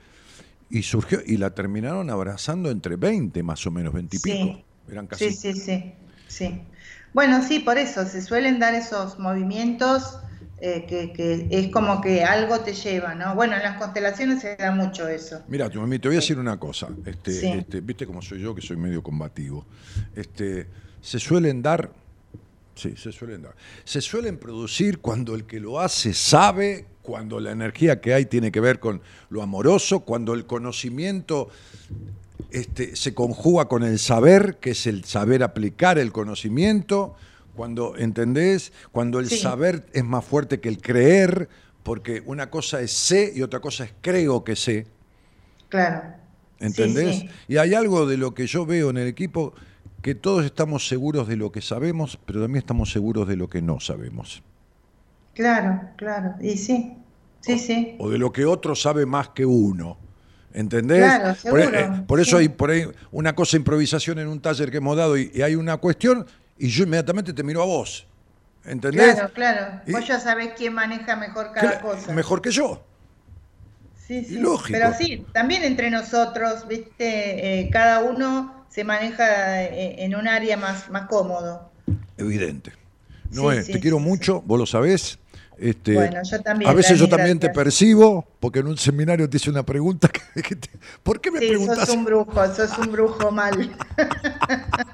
y surgió y la terminaron abrazando entre 20 más o menos, 20 y Sí. pico. Eran casi Sí, sí, sí, sí. Bueno, sí, por eso se suelen dar esos movimientos eh, que, que es como que algo te lleva, ¿no? Bueno, en las constelaciones se da mucho eso. Mira, te te voy a decir una cosa. Este, Sí. este, Viste cómo soy yo, que soy medio combativo. Este, se suelen dar Sí, se suelen dar. Se suelen producir cuando el que lo hace sabe, cuando la energía que hay tiene que ver con lo amoroso, cuando el conocimiento este, se conjuga con el saber, que es el saber aplicar el conocimiento, cuando, ¿entendés? Cuando el Sí. saber es más fuerte que el creer, porque una cosa es sé y otra cosa es creo que sé. Claro. ¿Entendés? Sí, sí. Y hay algo de lo que yo veo en el equipo que todos estamos seguros de lo que sabemos, pero también estamos seguros de lo que no sabemos. Claro, claro. Y sí, sí, sí. O de lo que otro sabe más que uno. ¿Entendés? Claro, por, seguro, eh, por eso sí. hay por ahí una cosa improvisación en un taller que hemos dado y, y hay una cuestión y yo inmediatamente te miro a vos. ¿Entendés? Claro, claro. Y- Vos ya sabés quién maneja mejor cada cosa. Mejor que yo. Sí, sí. lógico. Pero sí, también entre nosotros, viste, Eh, cada uno se maneja eh, en un área más, más cómodo. Evidente. Sí, sí, te quiero mucho, vos lo sabés. Este, Bueno, yo también, A veces yo también te percibo, porque en un seminario te hice una pregunta. Que, que te- ¿Por qué me Sí, preguntas? sos un brujo, sos un brujo mal.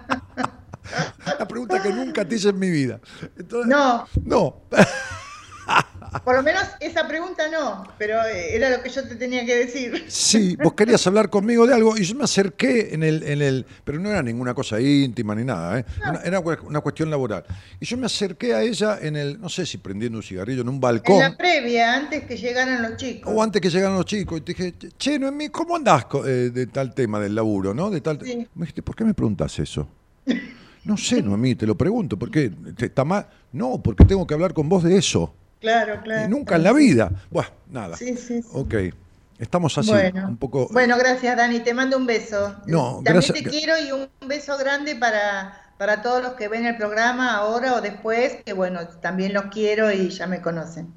La pregunta que nunca te hice en mi vida. Entonces, No, No. por lo menos esa pregunta no, pero eh, era lo que yo te tenía que decir. Sí, vos querías hablar conmigo de algo y yo me acerqué en el, en el pero no era ninguna cosa íntima ni nada, ¿eh? Una- era una cuestión laboral. Y yo me acerqué a ella en el, no sé si prendiendo un cigarrillo en un En balcón. la previa, antes que llegaran los chicos. O antes que llegaran los chicos, y te dije, che, Noemí, ¿cómo andás eh, de tal tema del laburo, no? De tal... Sí. Me dijiste, ¿por qué me preguntas eso? No sé, Noemí, te lo pregunto, ¿por qué? ¿Te- ¿Está mal? No, porque tengo que hablar con vos de eso. Claro, claro. Y nunca en la vida. Bueno, nada. Sí, sí, sí. Ok. Estamos así, bueno. un poco... Bueno, gracias Dani, te mando un beso. No, También gracias- te quiero y un beso grande para, para todos los que ven el programa ahora o después, que bueno, también los quiero y ya me conocen.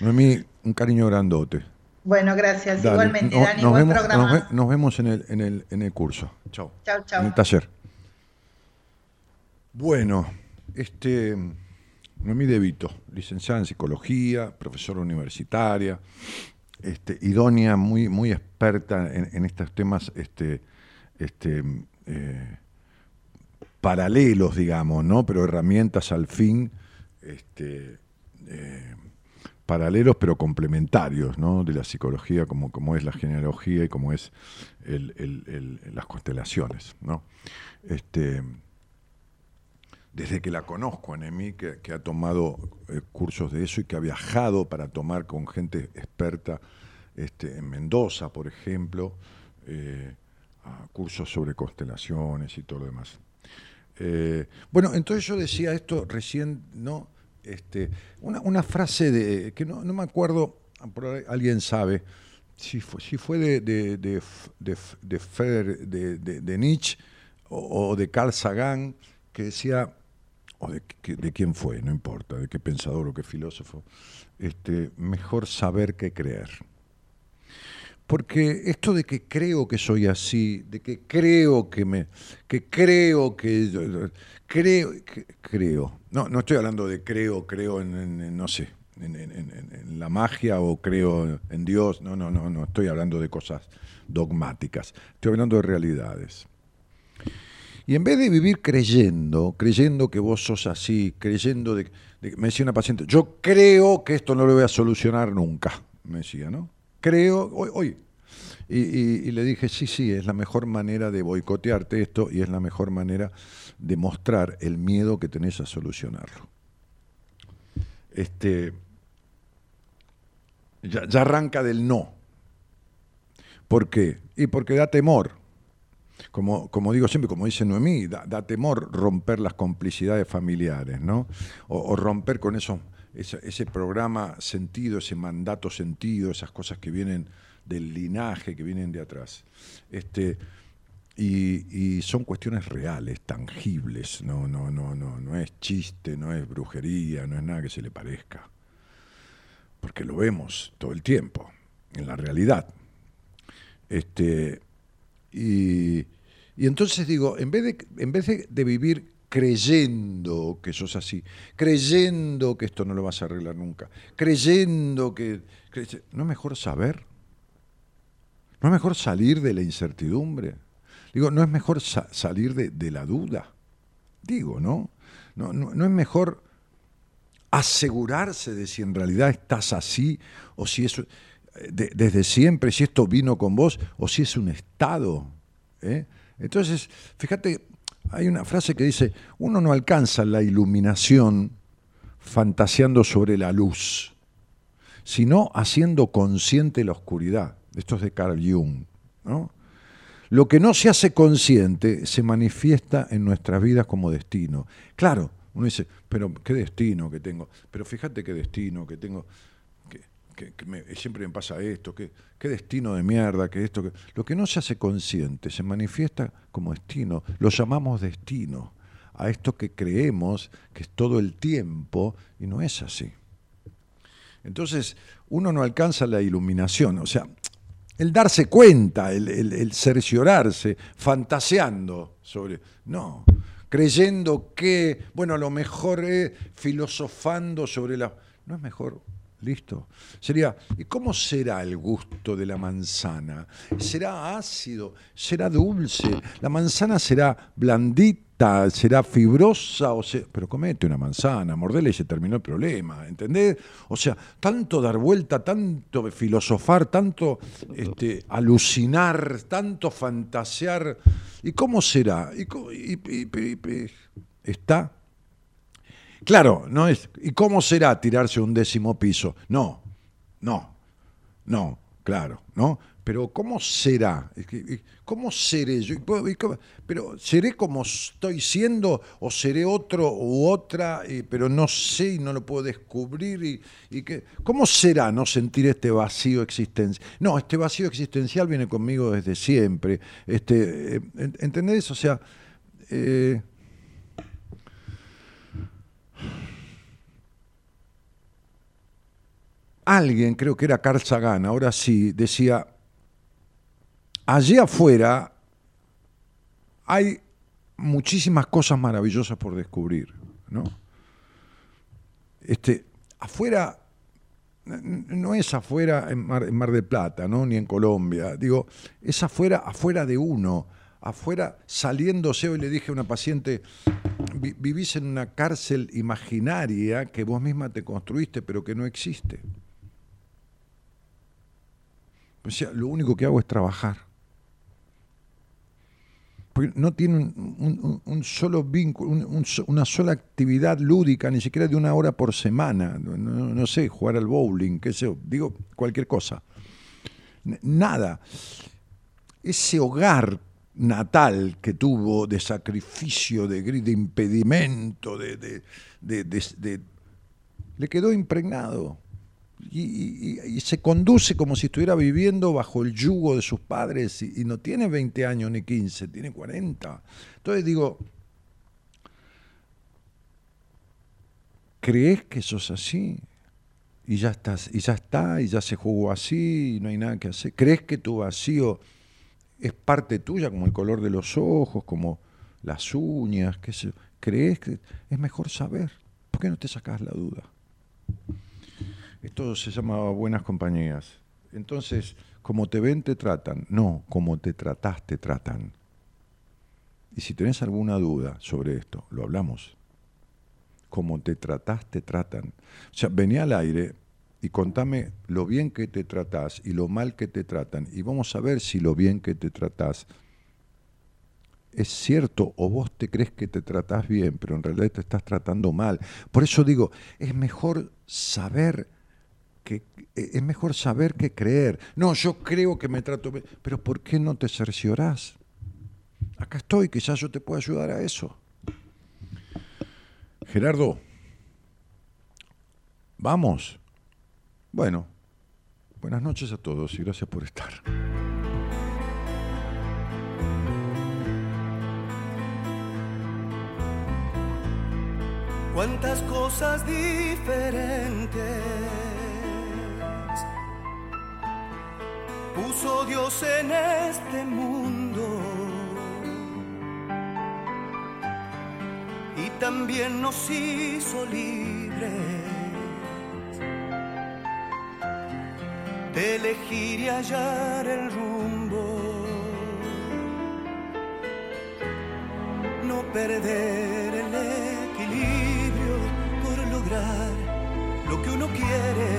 Noemí, un cariño grandote. Bueno, gracias. Dale, Igualmente, no- Dani, nos, buen vemos, programa. nos ve- nos vemos en el, en, el, en el curso. Chao. Chau, chau. En el taller. Bueno, este, Noemí De Vito, licenciada en psicología, profesora universitaria, este, idónea, muy, muy experta en, estos temas este, este, eh, paralelos, digamos, ¿no? Pero herramientas al fin, este, eh, paralelos pero complementarios, ¿no? De la psicología, como, es la genealogía y como es el- las constelaciones, ¿no? Este, desde que la conozco a Nemi, que, ha tomado eh, cursos de eso y que ha viajado para tomar con gente experta este, en Mendoza, por ejemplo, eh, a cursos sobre constelaciones y todo lo demás. Eh, bueno, entonces yo decía esto recién, ¿no? Este, una, frase de que no, me acuerdo, alguien sabe, si fue, de, de, de, de, de Nietzsche o de Carl Sagan, que decía, o de, de quién fue, no importa, de qué pensador o qué filósofo, este, mejor saber que creer. Porque esto de que creo que soy así, de que creo que me, que creo que, creo, creo, no, no estoy hablando de creo, creo en, no sé, en la magia o creo en Dios, no, no, no, no, estoy hablando de cosas dogmáticas, estoy hablando de realidades. Y en vez de vivir creyendo, creyendo que vos sos así, creyendo de, de- me decía una paciente, yo creo que esto no lo voy a solucionar nunca, me decía, ¿no? Creo, hoy, hoy. Y, le dije, sí, sí, es la mejor manera de boicotearte esto y es la mejor manera de mostrar el miedo que tenés a solucionarlo. Este, ya arranca del no. ¿Por qué? Y porque da temor. Como, como digo siempre, como dice Noemí, da, temor romper las complicidades familiares, ¿no? O, romper con eso, ese, ese programa sentido, ese mandato sentido, esas cosas que vienen del linaje, que vienen de atrás. Este, y, y son cuestiones reales, tangibles, no, no, no, no, no es chiste, no es brujería, no es nada que se le parezca. Porque lo vemos todo el tiempo, en la realidad. Este, y, y entonces digo, en vez, de, en vez de, vivir creyendo que sos así, creyendo que esto no lo vas a arreglar nunca, creyendo que... ¿No es mejor saber? ¿No es mejor salir de la incertidumbre? Digo, ¿no es mejor sa- salir de, la duda? Digo, ¿no? no, no, es mejor asegurarse de si en realidad estás así o si eso de- desde siempre, si esto vino con vos o si es un estado. ¿eh? Entonces, fíjate, hay una frase que dice, uno no alcanza la iluminación fantaseando sobre la luz, sino haciendo consciente la oscuridad. Esto es de Carl Jung. ¿no? Lo que no se hace consciente se manifiesta en nuestras vidas como destino. Claro, uno dice, pero qué destino que tengo. Pero fíjate qué destino que tengo. Que, siempre me pasa esto, qué destino de mierda, que esto. Que... Lo que no se hace consciente se manifiesta como destino. Lo llamamos destino. A esto que creemos que es todo el tiempo y no es así. Entonces, uno no alcanza la iluminación. O sea, el darse cuenta, el, el- cerciorarse, fantaseando sobre. No, creyendo que, bueno, a lo mejor es filosofando sobre la. ¿No es mejor? Listo. Sería, ¿y cómo será el gusto de la manzana? ¿Será ácido? ¿Será dulce? ¿La manzana será blandita? ¿Será fibrosa? O Pero comete una manzana, mordela y se terminó el problema, ¿entendés? O sea, tanto dar vuelta, tanto filosofar, tanto este, alucinar, tanto fantasear. ¿Y cómo será? ¿Y, co- y- y- y- y- está Claro, no es. ¿Y cómo será tirarse un décimo piso? No, no, no, claro, ¿no? Pero ¿cómo será? ¿Cómo seré yo? Pero ¿seré como estoy siendo o seré otro u otra, pero no sé y no lo puedo descubrir? Y, ¿Cómo será no sentir este vacío existencial? No, este vacío existencial viene conmigo desde siempre. Este, eh, ¿ent- ¿Entendés? O sea, eh, alguien, creo que era Carl Sagan, ahora sí, decía, allí afuera hay muchísimas cosas maravillosas por descubrir, ¿no? Este, afuera, no es afuera en Mar, del Plata, ¿no? Ni en Colombia, digo, es afuera, afuera de uno, afuera saliéndose, hoy le dije a una paciente, "Vi- vivís en una cárcel imaginaria que vos misma te construiste, pero que no existe. Lo único que hago es trabajar. Porque no tiene un, solo vínculo, una sola actividad lúdica, ni siquiera de una hora por semana. No, sé, jugar al bowling, qué sé digo cualquier cosa. Nada. Ese hogar natal que tuvo de sacrificio, de, de impedimento, de- de- de- le quedó impregnado. Y, se conduce como si estuviera viviendo bajo el yugo de sus padres y, no tiene 20 años ni 15, tiene 40. Entonces digo, ¿crees que sos así? Y ya estás, y ya está, y ya se jugó así, y no hay nada que hacer. ¿Crees que tu vacío es parte tuya, como el color de los ojos, como las uñas, qué sé? ¿Crees que es mejor saber? ¿Por qué no te sacas la duda? Esto se llama buenas compañías. Entonces, como te ven, te tratan. No, como te tratás, te tratan. Y si tenés alguna duda sobre esto, lo hablamos. Como te tratás, te tratan. O sea, vení al aire y contame lo bien que te tratás y lo mal que te tratan. Y vamos a ver si lo bien que te tratás es cierto o vos te crees que te tratás bien, pero en realidad te estás tratando mal. Por eso digo, es mejor saber que eh, es mejor saber que creer. No, yo creo que me trato bien, pero ¿por qué no te cerciorás? Acá estoy, quizás yo te pueda ayudar a eso. Gerardo, vamos. Bueno, buenas noches a todos y gracias por estar. cuántas cosas diferentes puso Dios en este mundo. Y también nos hizo libres de elegir y hallar el rumbo. No perder el equilibrio lograr lo que uno quiere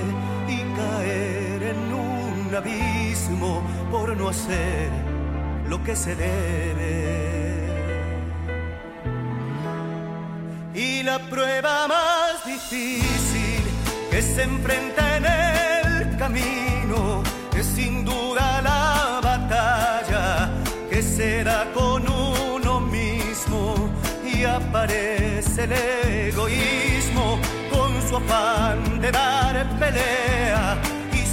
y caer en un abismo por no hacer lo que se debe. Y la prueba más difícil que se enfrenta en el camino es sin duda la batalla que se da con uno mismo y aparece el egoísmo con su afán de dar pelea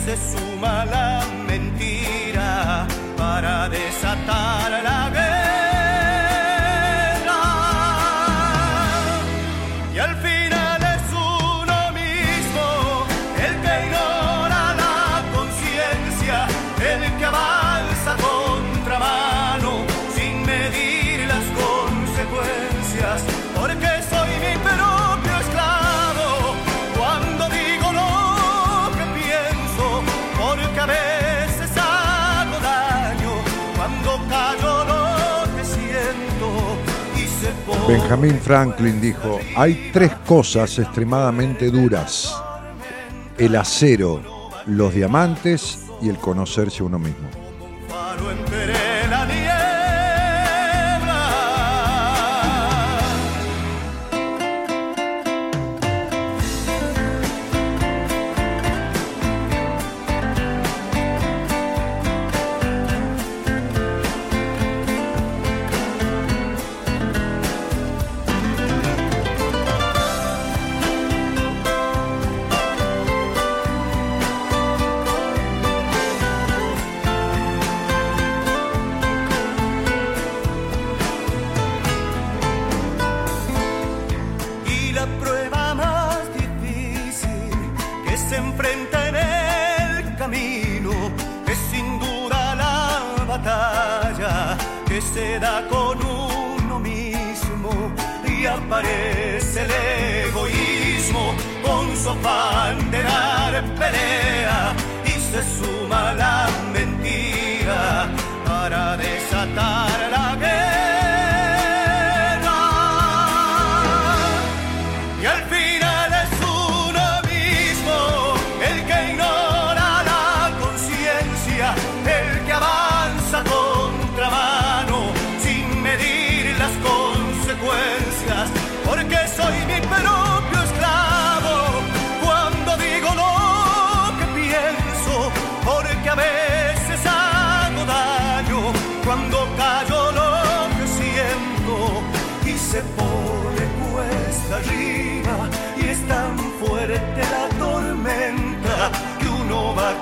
se suma la mentira para desatar la guerra. Benjamin Franklin dijo, hay tres cosas extremadamente duras. El acero, los diamantes y el conocerse uno mismo.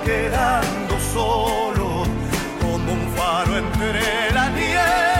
Quedando solo como un faro entre la niebla.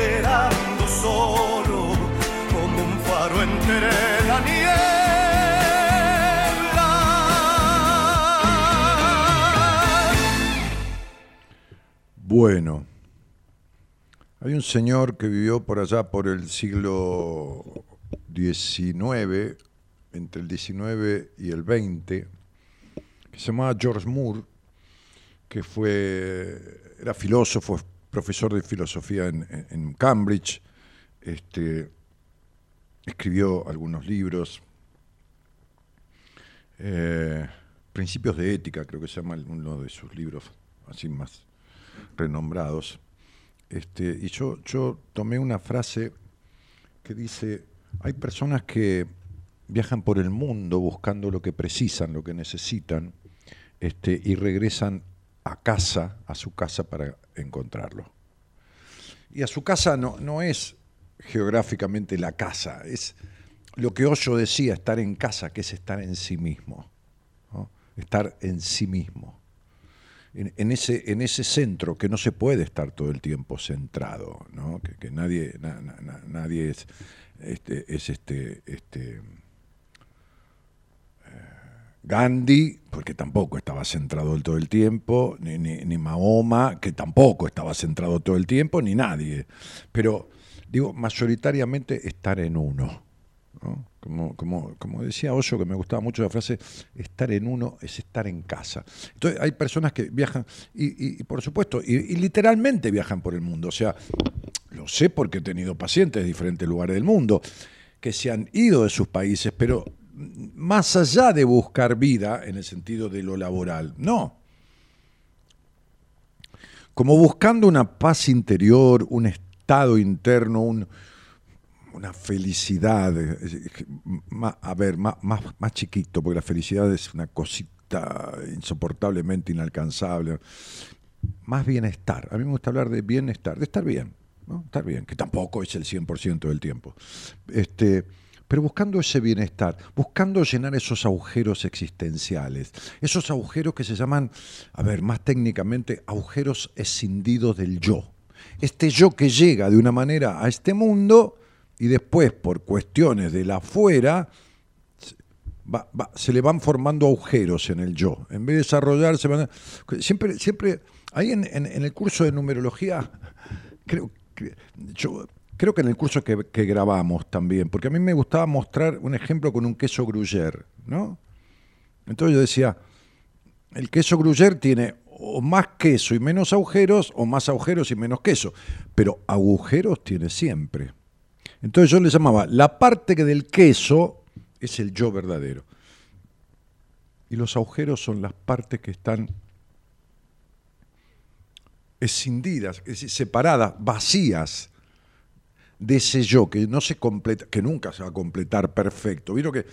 Quedando solo como un faro entre la niebla. Bueno, hay un señor que vivió por allá por el siglo XIX, entre el XIX y el XX, que se llamaba George Moore, que fue, era filósofo, profesor de filosofía en, Cambridge, este, escribió algunos libros, eh, Principios de Ética, creo que se llama uno de sus libros así más renombrados. Este, y yo, yo tomé una frase que dice, hay personas que viajan por el mundo buscando lo que precisan, lo que necesitan, este, y regresan a casa, a su casa para encontrarlo. Y a su casa no, no es geográficamente la casa. Es lo que Osho decía, estar en casa, que es estar en sí mismo. Estar en sí mismo. En, ese, en ese centro que no se puede estar todo el tiempo centrado, ¿no? que, nadie, na- na- na- nadie es, este, es este, este, Gandhi, porque tampoco estaba centrado todo el tiempo, ni, ni- ni Mahoma, que tampoco estaba centrado todo el tiempo, ni nadie. Pero, digo, mayoritariamente estar en uno. ¿no? Como, como, como decía Osho, que me gustaba mucho la frase, estar en uno es estar en casa. Entonces, hay personas que viajan, y, por supuesto, y literalmente viajan por el mundo. O sea, lo sé porque he tenido pacientes de diferentes lugares del mundo que se han ido de sus países, pero más allá de buscar vida en el sentido de lo laboral, no. Como buscando una paz interior, un estado interno, un- una felicidad, a ver, ma- más, más chiquito, porque la felicidad es una cosita insoportablemente inalcanzable. Más bienestar. A mí me gusta hablar de bienestar, de estar bien, ¿no? Estar bien, que tampoco es el 100% del tiempo. Este, pero buscando ese bienestar, buscando llenar esos agujeros existenciales, esos agujeros que se llaman, a ver, más técnicamente, agujeros escindidos del yo. Este yo que llega de una manera a este mundo y después, por cuestiones de la afuera, se le van formando agujeros en el yo. En vez de desarrollarse, van siempre, siempre, ahí en- en el curso de numerología, creo, que- yo, creo que en el curso que, grabamos también, porque a mí me gustaba mostrar un ejemplo con un queso gruyère, ¿no? Entonces yo decía, el queso gruyère tiene o más queso y menos agujeros, o más agujeros y menos queso, pero agujeros tiene siempre. Entonces yo le llamaba, la parte que del queso es el yo verdadero. Y los agujeros son las partes que están escindidas, separadas, vacías de ese que no se completa, que nunca se va a completar perfecto. Vieron que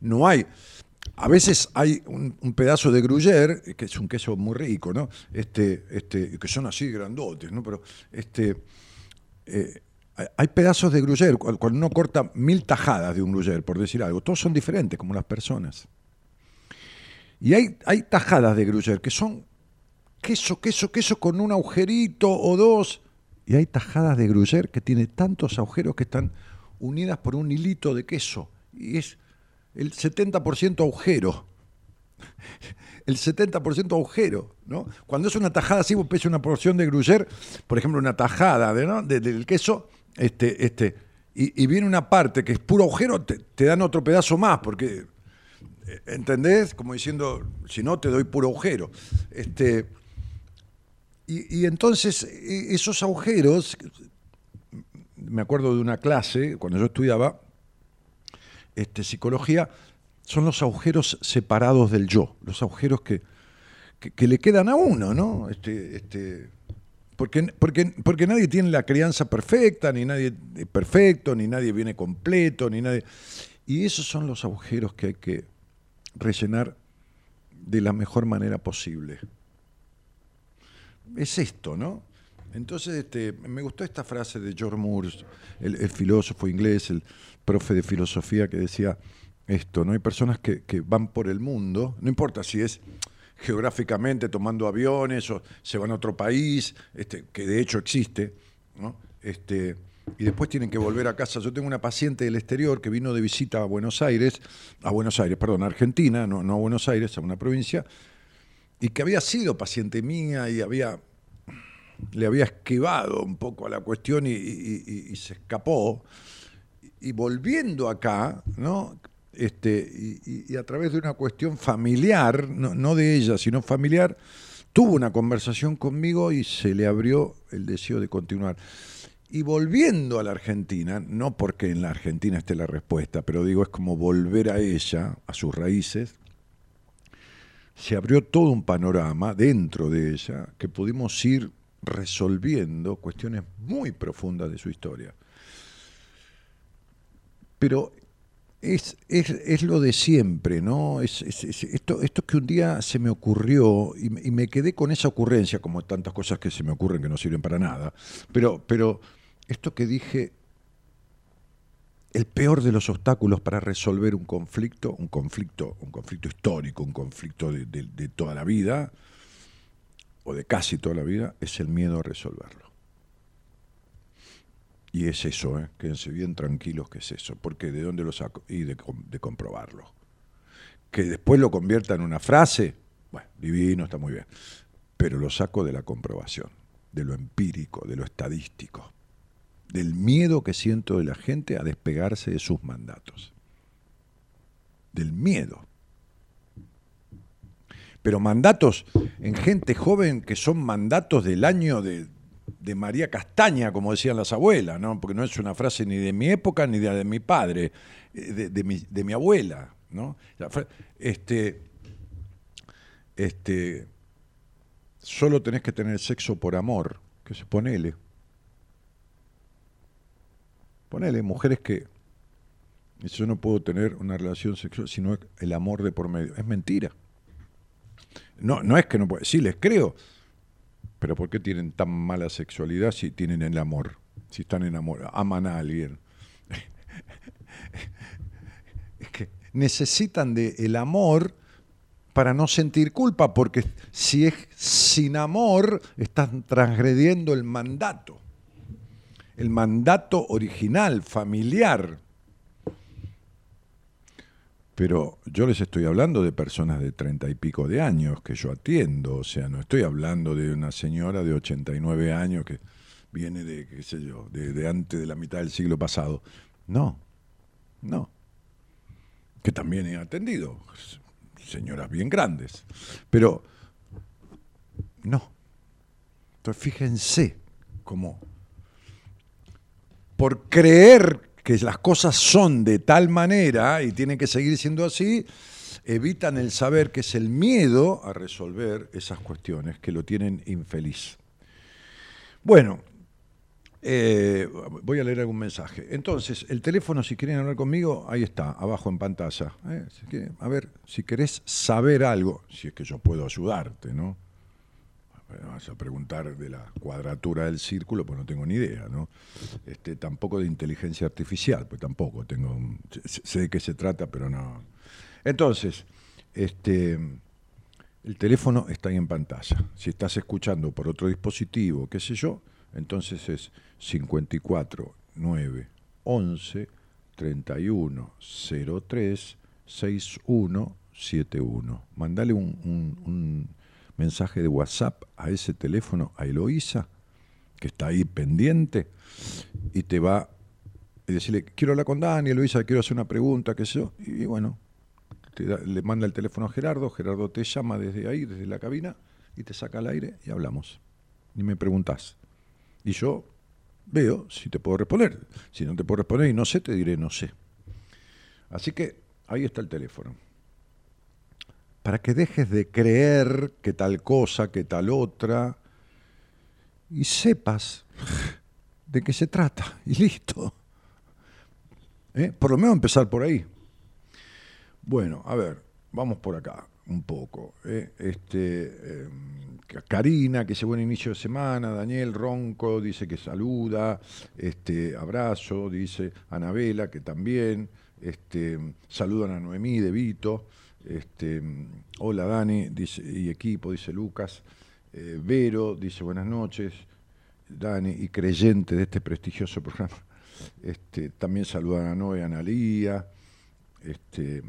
no hay. A veces hay un, pedazo de gruyère, que es un queso muy rico, ¿no? Este, este, que son así grandotes, ¿no? Pero este, eh, hay- pedazos de gruyère, cu- cuando uno corta mil tajadas de un gruyère, por decir algo, todos son diferentes, como las personas. Y hay, hay tajadas de gruyère que son queso, queso, queso con un agujerito o dos. Y hay tajadas de gruyère que tiene tantos agujeros que están unidas por un hilito de queso. Y es el 70% agujero. El 70% agujero, ¿no? Cuando es una tajada así, vos pesas una porción de gruyère, por ejemplo, una tajada de, ¿no? de- del queso, este, este, y, y viene una parte que es puro agujero, te, te dan otro pedazo más, porque, eh, ¿entendés? Como diciendo, si no, te doy puro agujero. Este, y, entonces e- esos agujeros, me acuerdo de una clase, cuando yo estudiaba este, psicología, son los agujeros separados del yo, los agujeros que, que, que le quedan a uno, ¿no? Este, este, porque, porque, porque nadie tiene la crianza perfecta, ni nadie es perfecto, ni nadie viene completo, ni nadie... Y esos son los agujeros que hay que rellenar de la mejor manera posible es esto, ¿no? Entonces, este, me gustó esta frase de George Moore, el, filósofo inglés, el profe de filosofía, que decía esto, ¿no? Hay personas que, que van por el mundo, no importa si es geográficamente tomando aviones o se van a otro país, este, que de hecho existe, ¿no? Este, y después tienen que volver a casa. Yo tengo una paciente del exterior que vino de visita a Buenos Aires, a Buenos Aires, perdón, a Argentina, no, no a Buenos Aires, a una provincia, y que había sido paciente mía y había le había esquivado un poco a la cuestión y, y- se escapó. Y volviendo acá, ¿no? Este, y a través de una cuestión familiar, no, no de ella, sino familiar, tuvo una conversación conmigo y se le abrió el deseo de continuar. Y volviendo a la Argentina, no porque en la Argentina esté la respuesta, pero digo, es como volver a ella, a sus raíces, se abrió todo un panorama dentro de ella que pudimos ir resolviendo cuestiones muy profundas de su historia. Pero es, es, es lo de siempre, ¿no? Es, es- es- esto, esto que un día se me ocurrió y, y me quedé con esa ocurrencia, como tantas cosas que se me ocurren que no sirven para nada, pero, pero esto que dije, el peor de los obstáculos para resolver un conflicto, un conflicto, un conflicto histórico, un conflicto de, toda la vida, o de casi toda la vida, es el miedo a resolverlo. Y es eso, ¿eh? quédense bien tranquilos que es eso, porque ¿de dónde lo saco? Y de, de comprobarlo. Que después lo convierta en una frase, bueno, divino, está muy bien, pero lo saco de la comprobación, de lo empírico, de lo estadístico, del miedo que siento de la gente a despegarse de sus mandatos. Del miedo. Pero mandatos en gente joven que son mandatos del año de, María Castaña, como decían las abuelas, ¿no? porque no es una frase ni de mi época ni de, de mi padre, eh, de, mi, de mi abuela. ¿no? Este, este, solo tenés que tener sexo por amor, que se ponele. Ponele, mujeres que yo no puedo tener una relación sexual sino el amor de por medio. Es mentira. No, no es que no pueda, sí les creo, pero ¿por qué tienen tan mala sexualidad si tienen el amor? Si están enamorados, aman a alguien. es que necesitan del el amor para no sentir culpa, porque si es sin amor, están transgrediendo el mandato, el mandato original, familiar. Pero yo les estoy hablando de personas de treinta y pico de años que yo atiendo, o sea, no estoy hablando de una señora de 89 años que viene de, qué sé yo, de, antes de la mitad del siglo pasado. No, no. Que también he atendido, señoras bien grandes. Pero, no. Entonces, fíjense cómo, por creer que las cosas son de tal manera y tienen que seguir siendo así, evitan el saber que es el miedo a resolver esas cuestiones que lo tienen infeliz. Bueno, eh, voy a leer algún mensaje. Entonces, el teléfono, si quieren hablar conmigo, ahí está, abajo en pantalla. Eh, a ver, si querés saber algo, si es que yo puedo ayudarte, ¿no? Vas a preguntar de la cuadratura del círculo, pues no tengo ni idea, ¿no? Este, tampoco de inteligencia artificial, pues tampoco tengo, sé de qué se trata, pero no. Entonces, este, el teléfono está ahí en pantalla. Si estás escuchando por otro dispositivo, qué sé yo, entonces es 54 9 11 31 03 61 71. Mandale un mensaje de WhatsApp a ese teléfono, a Eloísa, que está ahí pendiente, y te va a decirle, quiero hablar con Dani, Eloísa, quiero hacer una pregunta, qué sé yo, y bueno, le manda el teléfono a Gerardo, Gerardo te llama desde ahí, desde la cabina, y te saca al aire y hablamos. Y me preguntas Y yo veo si te puedo responder. Si no te puedo responder y no sé, te diré no sé. Así que ahí está el teléfono para que dejes de creer que tal cosa, que tal otra, y sepas de qué se trata, y listo. ¿Eh? Por lo menos empezar por ahí. Bueno, a ver, vamos por acá un poco. ¿eh? Este, em, Karina, que dice buen inicio de semana, Daniel Ronco dice que saluda, este, abrazo, dice Anabela, que también, este, saludan a Noemí de Vito. Este, hola Dani y equipo, dice Lucas. Eh, Vero dice buenas noches. Dani y creyente de este prestigioso programa. Este, también saludan a Noé Analía. Este,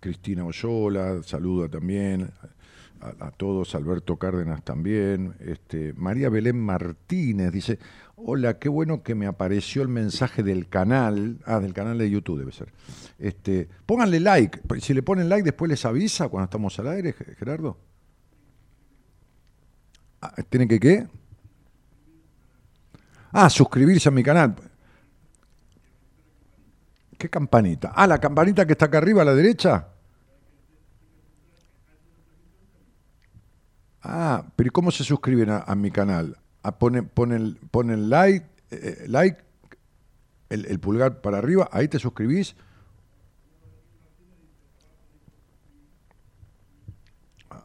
Cristina Oyola, saluda también a, todos, Alberto Cárdenas también, este, María Belén Martínez dice, hola, qué bueno que me apareció el mensaje del canal, ah, del canal de YouTube debe ser. Este, pónganle like, si le ponen like después les avisa cuando estamos al aire, Gerardo. Ah, ¿Tienen que qué? Ah, suscribirse a mi canal. ¿Qué campanita? Ah, la campanita que está acá arriba a la derecha. Ah, pero ¿cómo se suscriben a, mi canal? Ah, ponen, ponen, like, eh, eh, like el, pulgar para arriba, ahí te suscribís.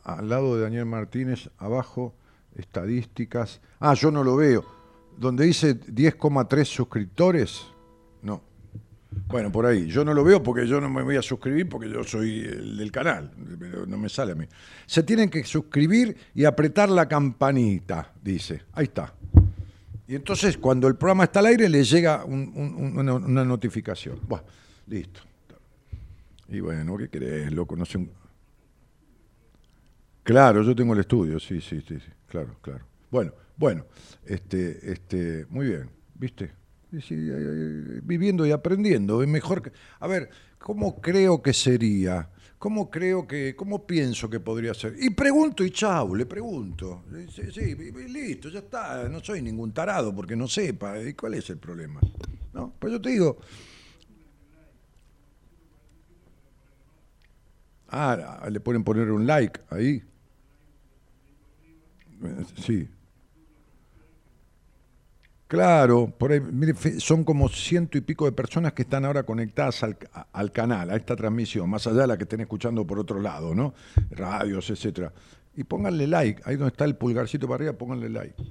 Al lado de Daniel Martínez, abajo, estadísticas. Ah, yo no lo veo. Donde dice 10,3 suscriptores. Bueno, por ahí. Yo no lo veo porque yo no me voy a suscribir porque yo soy el del canal, no me sale a mí. Se tienen que suscribir y apretar la campanita, dice. Ahí está. Y entonces cuando el programa está al aire le llega un- un- una, notificación. Bueno, listo. Y bueno, ¿qué querés, loco? No sé. un- Claro, yo tengo el estudio, sí, sí, sí, sí, claro, claro. Bueno, bueno, este, este, muy bien, ¿viste? Eh, eh, viviendo y aprendiendo, es mejor que... A ver, ¿cómo creo que sería? ¿Cómo creo que, cómo pienso que podría ser? Y pregunto y chau, le pregunto. Sí, sí, listo, ya está, no soy ningún tarado porque no sepa. ¿Y cuál es el problema? ¿No? Pues yo te digo, Ah, le pueden poner un like ahí. Eh, Sí. Claro, por ahí, son como ciento y pico de personas que están ahora conectadas al, canal, a esta transmisión, más allá de la que estén escuchando por otro lado, ¿no? Radios, etcétera. Y pónganle like, ahí donde está el pulgarcito para arriba, pónganle like.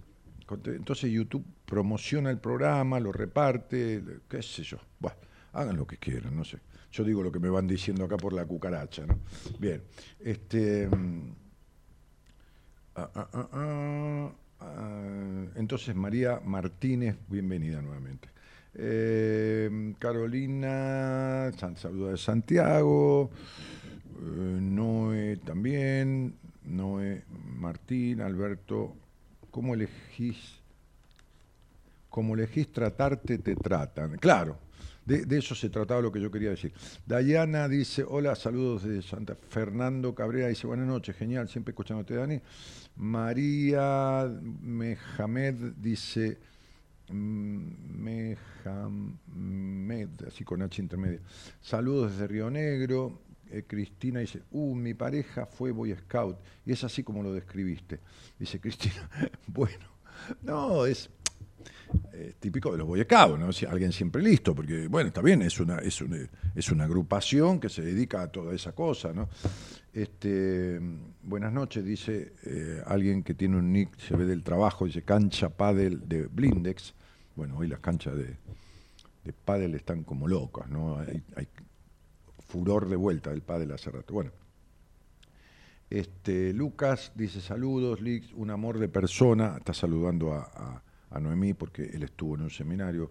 Entonces YouTube promociona el programa, lo reparte, qué sé yo. Bueno, hagan lo que quieran, no sé. Yo digo lo que me van diciendo acá por la cucaracha, ¿no? Bien. Este. mm, ah, ah, ah, ah, entonces, María Martínez, bienvenida nuevamente. Eh, Carolina, saludo de Santiago. Eh, Noé también. Noé Martín, Alberto. ¿Cómo elegís? Como elegís tratarte, te tratan. Claro, de, eso se trataba lo que yo quería decir. Dayana dice, hola, saludos de Santa Fernando Cabrera, dice, buenas noches, genial, siempre escuchándote, Dani. María Mehamed dice, mm, Mehamed, así con H intermedia. Saludos desde Río Negro. Eh, Cristina dice, uh, mi pareja fue Boy Scout. Y es así como lo describiste. Dice Cristina, bueno, no, es eh, típico de los Boy ¿no? Si- alguien siempre listo, porque, bueno, está bien, es una, es una, es una agrupación que se dedica a toda esa cosa, ¿no? Este, buenas noches, dice eh, alguien que tiene un nick, se ve del trabajo, dice cancha pádel de Blindex. Bueno, hoy las canchas de, de pádel están como locas, ¿no? Hay, furor de vuelta del pádel hace rato. Bueno, este, Lucas dice saludos, Lix, un amor de persona, está saludando a- a Noemí porque él estuvo en un seminario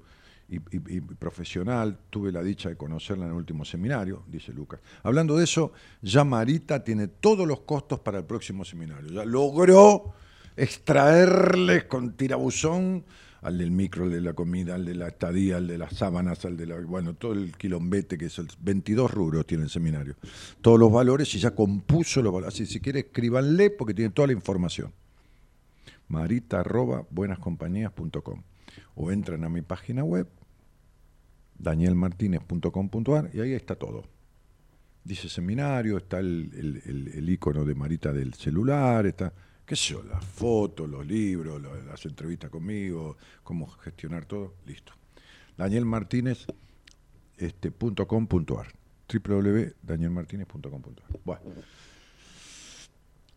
y, profesional, tuve la dicha de conocerla en el último seminario, dice Lucas. Hablando de eso, ya Marita tiene todos los costos para el próximo seminario, ya logró extraerles con tirabuzón al del micro, al de la comida, al de la estadía, al de las sábanas, al de la, bueno, todo el quilombete que es el 22 rubros tiene el seminario. Todos los valores y ya compuso los valores. Así si quiere escríbanle porque tiene toda la información. Marita arroba o entran a mi página web danielmartinez.com.ar y ahí está todo. Dice seminario, está el, el- icono de Marita del celular, está, qué sé yo, las fotos, los libros, las entrevistas conmigo, cómo gestionar todo, listo. Este, com punto ar, www.danielmartinez.com.ar. Bueno.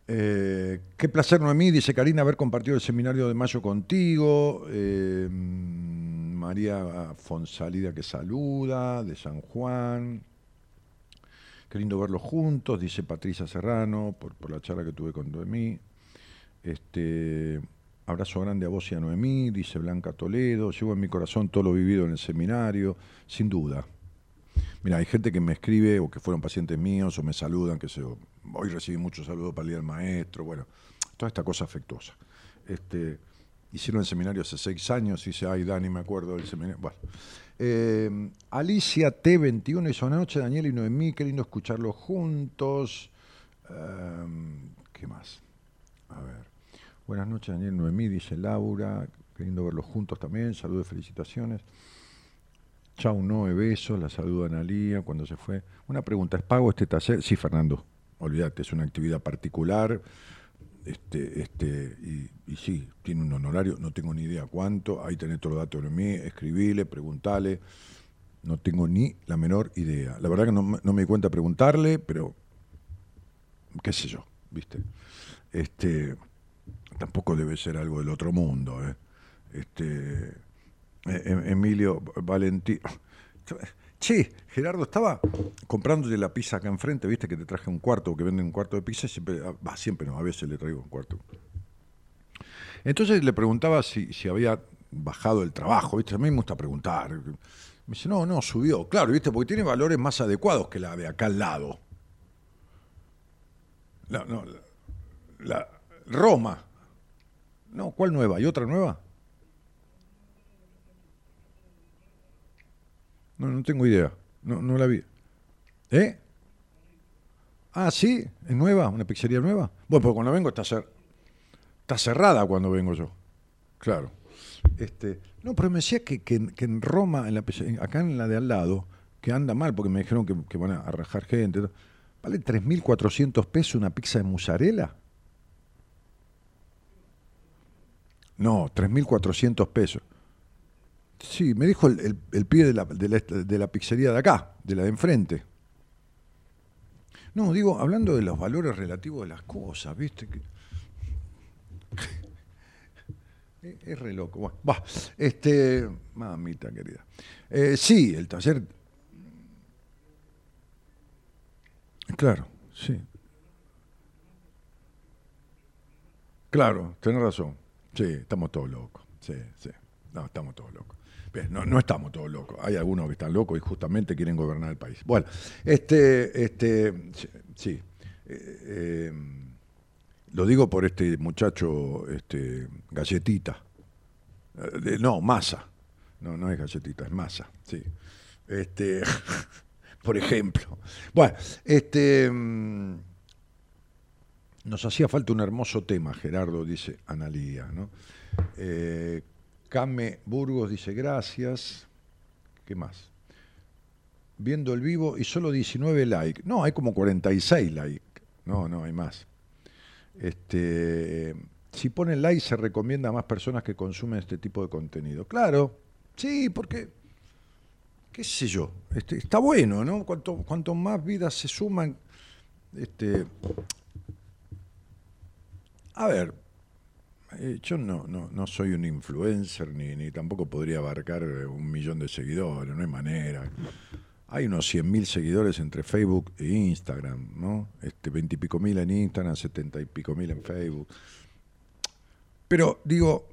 Eh, qué placer, Noemí, dice Karina, haber compartido el seminario de mayo contigo. Eh, María Fonsalida que saluda, de San Juan. Qué lindo verlos juntos, dice Patricia Serrano, por, por la charla que tuve con Noemí. Este, abrazo grande a vos y a Noemí, dice Blanca Toledo. Llevo en mi corazón todo lo vivido en el seminario, sin duda. Mira, hay gente que me escribe o que fueron pacientes míos o me saludan, que. Hoy recibí muchos saludos para el día del maestro, bueno, toda esta cosa afectuosa. Este, hicieron el seminario hace seis años, y dice, ay, Dani, me acuerdo del seminario. Bueno. Eh, Alicia T21 dice, buenas noches, Daniel y Noemí, qué escucharlos juntos. Em, ¿Qué más? A ver. Buenas noches, Daniel y Noemí, dice Laura, qué verlos juntos también, saludos y felicitaciones. Chau, Noe, besos, la saluda Analía cuando se fue. Una pregunta, ¿es pago este taller? Sí, Fernando, olvídate, es una actividad particular. Este, este, y, y sí, tiene un honorario, no tengo ni idea cuánto, ahí tenés todos los datos de mí, escribile, preguntale, no tengo ni la menor idea. La verdad que no, me- no me di cuenta preguntarle, pero qué sé yo, ¿viste? Este, tampoco debe ser algo del otro mundo, ¿eh? Este, Emilio Valentín. Che, Gerardo, estaba comprándote la pizza acá enfrente, viste que te traje un cuarto, que venden un cuarto de pizza, siempre, ah, siempre no, a veces le traigo un cuarto. Entonces le preguntaba si, si había bajado el trabajo, viste, a mí me gusta preguntar. Me dice, no, no, subió, claro, viste, porque tiene valores más adecuados que la de acá al lado. La, no, la- Roma. No, ¿cuál nueva? ¿Y otra nueva? No, no tengo idea. No, no la vi. ¿Eh? Ah, sí, es nueva, una pizzería nueva. Bueno, pero cuando vengo está, cer- está cerrada cuando vengo yo. Claro. Este, no, pero me decía que, que en- Roma, en la acá en la de al lado, que anda mal porque me dijeron que, que van a rajar gente. ¿Vale 3.400 pesos una pizza de mozzarella? No, 3.400 pesos. Sí, me dijo el, el, el pibe de la, de, la, pizzería de acá, de la de enfrente. No, digo, hablando de los valores relativos de las cosas, ¿viste? Que... es, es re loco. Bueno, va, este, mamita querida. Eh, sí, el taller. Claro, sí. Claro, tenés razón. Sí, estamos todos locos. Sí, sí. No, estamos todos locos. No, no estamos todos locos. Hay algunos que están locos y justamente quieren gobernar el país. Bueno, este, este, sí. Eh, eh, lo digo por este muchacho, este, galletita. Eh, no, masa. No, no es galletita, es masa, sí. Este, por ejemplo. Bueno, este. mm, nos hacía falta un hermoso tema, Gerardo, dice Analía, ¿no? Came Burgos dice gracias. ¿Qué más? Viendo el vivo y solo 19 likes. No, hay como 46 likes. No, no, hay más. Este, si ponen like se recomienda a más personas que consumen este tipo de contenido. Claro, sí, porque, qué sé yo, este, está bueno, ¿no? Cuanto, más vidas se suman, este, a ver, eh, yo no, no, no soy un influencer ni, ni tampoco podría abarcar eh, un millón de seguidores, no hay manera. Hay unos 100.000 seguidores entre Facebook e Instagram, ¿no? Este, 20 y pico mil en Instagram, 70 y pico mil en Facebook. Pero digo,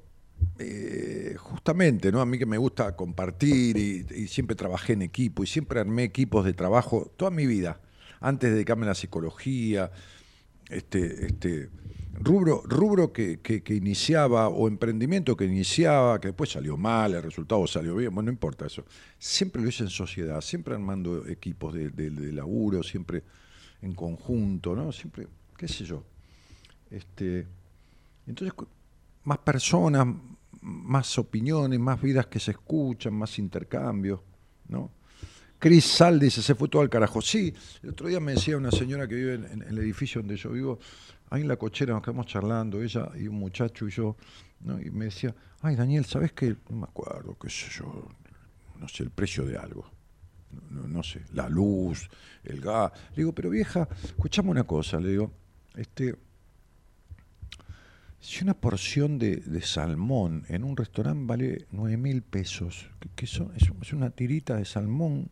eh, justamente, ¿no? A mí que me gusta compartir y, siempre trabajé en equipo y siempre armé equipos de trabajo toda mi vida, antes de dedicarme a la psicología, este, este rubro, rubro que, que- iniciaba o emprendimiento que iniciaba, que después salió mal, el resultado salió bien, bueno, no importa eso. Siempre lo hice en sociedad, siempre armando equipos de, laburo, siempre en conjunto, ¿no? Siempre, qué sé yo. Este, entonces, más personas, más opiniones, más vidas que se escuchan, más intercambios, ¿no? Cris Sal dice, se fue todo al carajo. Sí, el otro día me decía una señora que vive en el edificio donde yo vivo, ahí en la cochera nos quedamos charlando, ella y un muchacho y yo, ¿no? y me decía, ay Daniel, ¿sabes qué? No me acuerdo, qué sé yo, no sé, el precio de algo. No, sé, la luz, el gas. Le digo, pero vieja, escuchame una cosa, le digo, este, si una porción de, de salmón en un restaurante vale 9 mil pesos, que, que son- es, es una tirita de salmón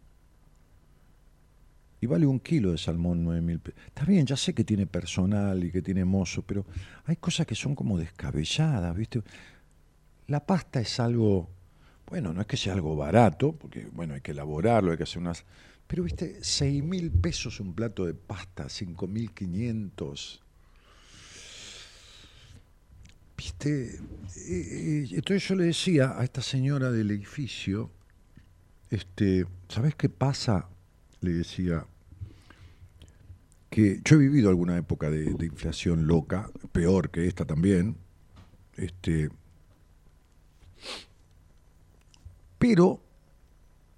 y vale un kilo de salmón 9 mil pesos. Está bien, ya sé que tiene personal y que tiene mozo, pero hay cosas que son como descabelladas, ¿viste? La pasta es algo, bueno, no es que sea algo barato, porque bueno, hay que elaborarlo, hay que hacer unas... Pero, ¿viste? 6 mil pesos un plato de pasta, 5 mil 500. ¿Viste? Eh, eh, entonces yo le decía a esta señora del edificio, este, ¿sabes qué pasa? Le decía, que yo he vivido alguna época de, inflación loca, peor que esta también, este, pero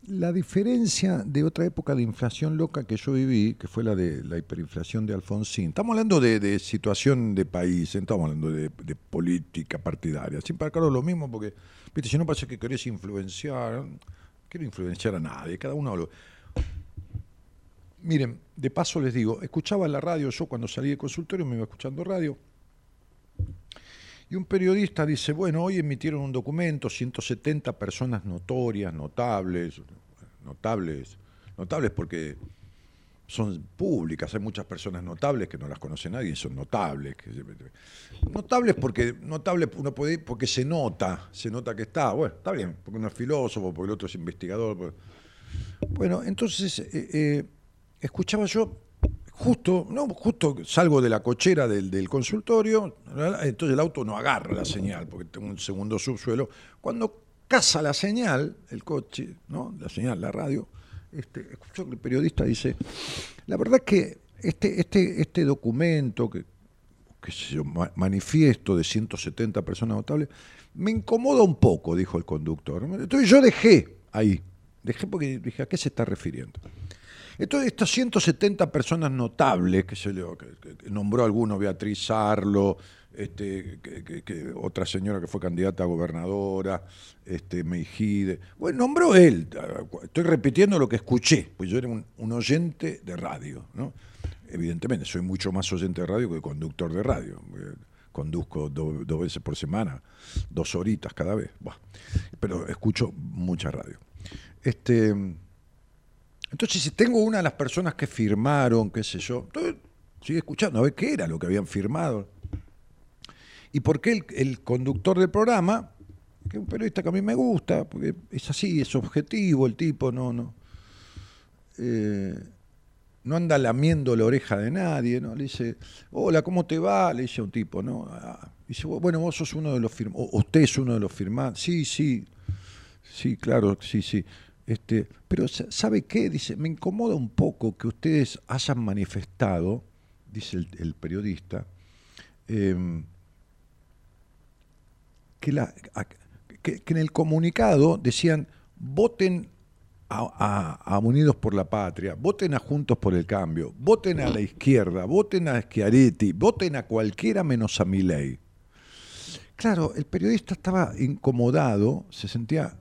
la diferencia de otra época de inflación loca que yo viví, que fue la de la hiperinflación de Alfonsín, estamos hablando de, situación de país, ¿eh? estamos hablando de, política partidaria, siempre aclaro lo mismo porque, viste, si no pasa que querés influenciar, quiero influenciar a nadie, cada uno lo... Miren, de paso les digo, escuchaba la radio, yo cuando salí del consultorio me iba escuchando radio, y un periodista dice, bueno, hoy emitieron un documento, 170 personas notorias, notables, notables Notables porque son públicas, hay muchas personas notables que no las conoce nadie son notables. notables porque notables uno puede porque se nota, se nota que está, bueno, está bien, porque uno es filósofo, porque el otro es investigador. Bueno, entonces eh, eh, escuchaba yo justo, no, justo salgo de la cochera del, consultorio, entonces el auto no agarra la señal, porque tengo un segundo subsuelo. Cuando caza la señal, el coche, ¿no? La señal, la radio, este, escucho que el periodista dice, la verdad es que este, este, este documento, que, que se manifiesto de 170 personas notables, me incomoda un poco, dijo el conductor. Entonces yo dejé ahí, dejé porque dije, ¿a qué se está refiriendo? Entonces, estas 170 personas notables, que se le, nombró alguno, Beatriz Arlo, este, otra señora que fue candidata a gobernadora, este, Meijide, bueno, nombró él, estoy repitiendo lo que escuché, pues yo era un, oyente de radio, ¿no? Evidentemente, soy mucho más oyente de radio que conductor de radio. Conduzco dos veces por semana, dos horitas cada vez. pero escucho mucha radio. Este, entonces, si tengo una de las personas que firmaron, qué sé yo, sigue escuchando a ver qué era lo que habían firmado. Y por qué el, conductor del programa, que es un periodista que a mí me gusta, porque es así, es objetivo el tipo, no, no. Eh, no anda lamiendo la oreja de nadie, ¿no? Le dice, hola, ¿cómo te va? Le dice a un tipo, ¿no? Ah, dice, bueno, vos sos uno de los firmantes, usted es uno de los firmantes. Sí, sí, sí, claro, sí, sí. Este, pero ¿sabe qué? Dice, me incomoda un poco que ustedes hayan manifestado, dice el, periodista, em, que, en el comunicado decían, voten a, Unidos por la Patria, voten a Juntos por el Cambio, voten a la izquierda, voten a Schiaretti, voten a cualquiera menos a mi ley. Claro, el periodista estaba incomodado, se sentía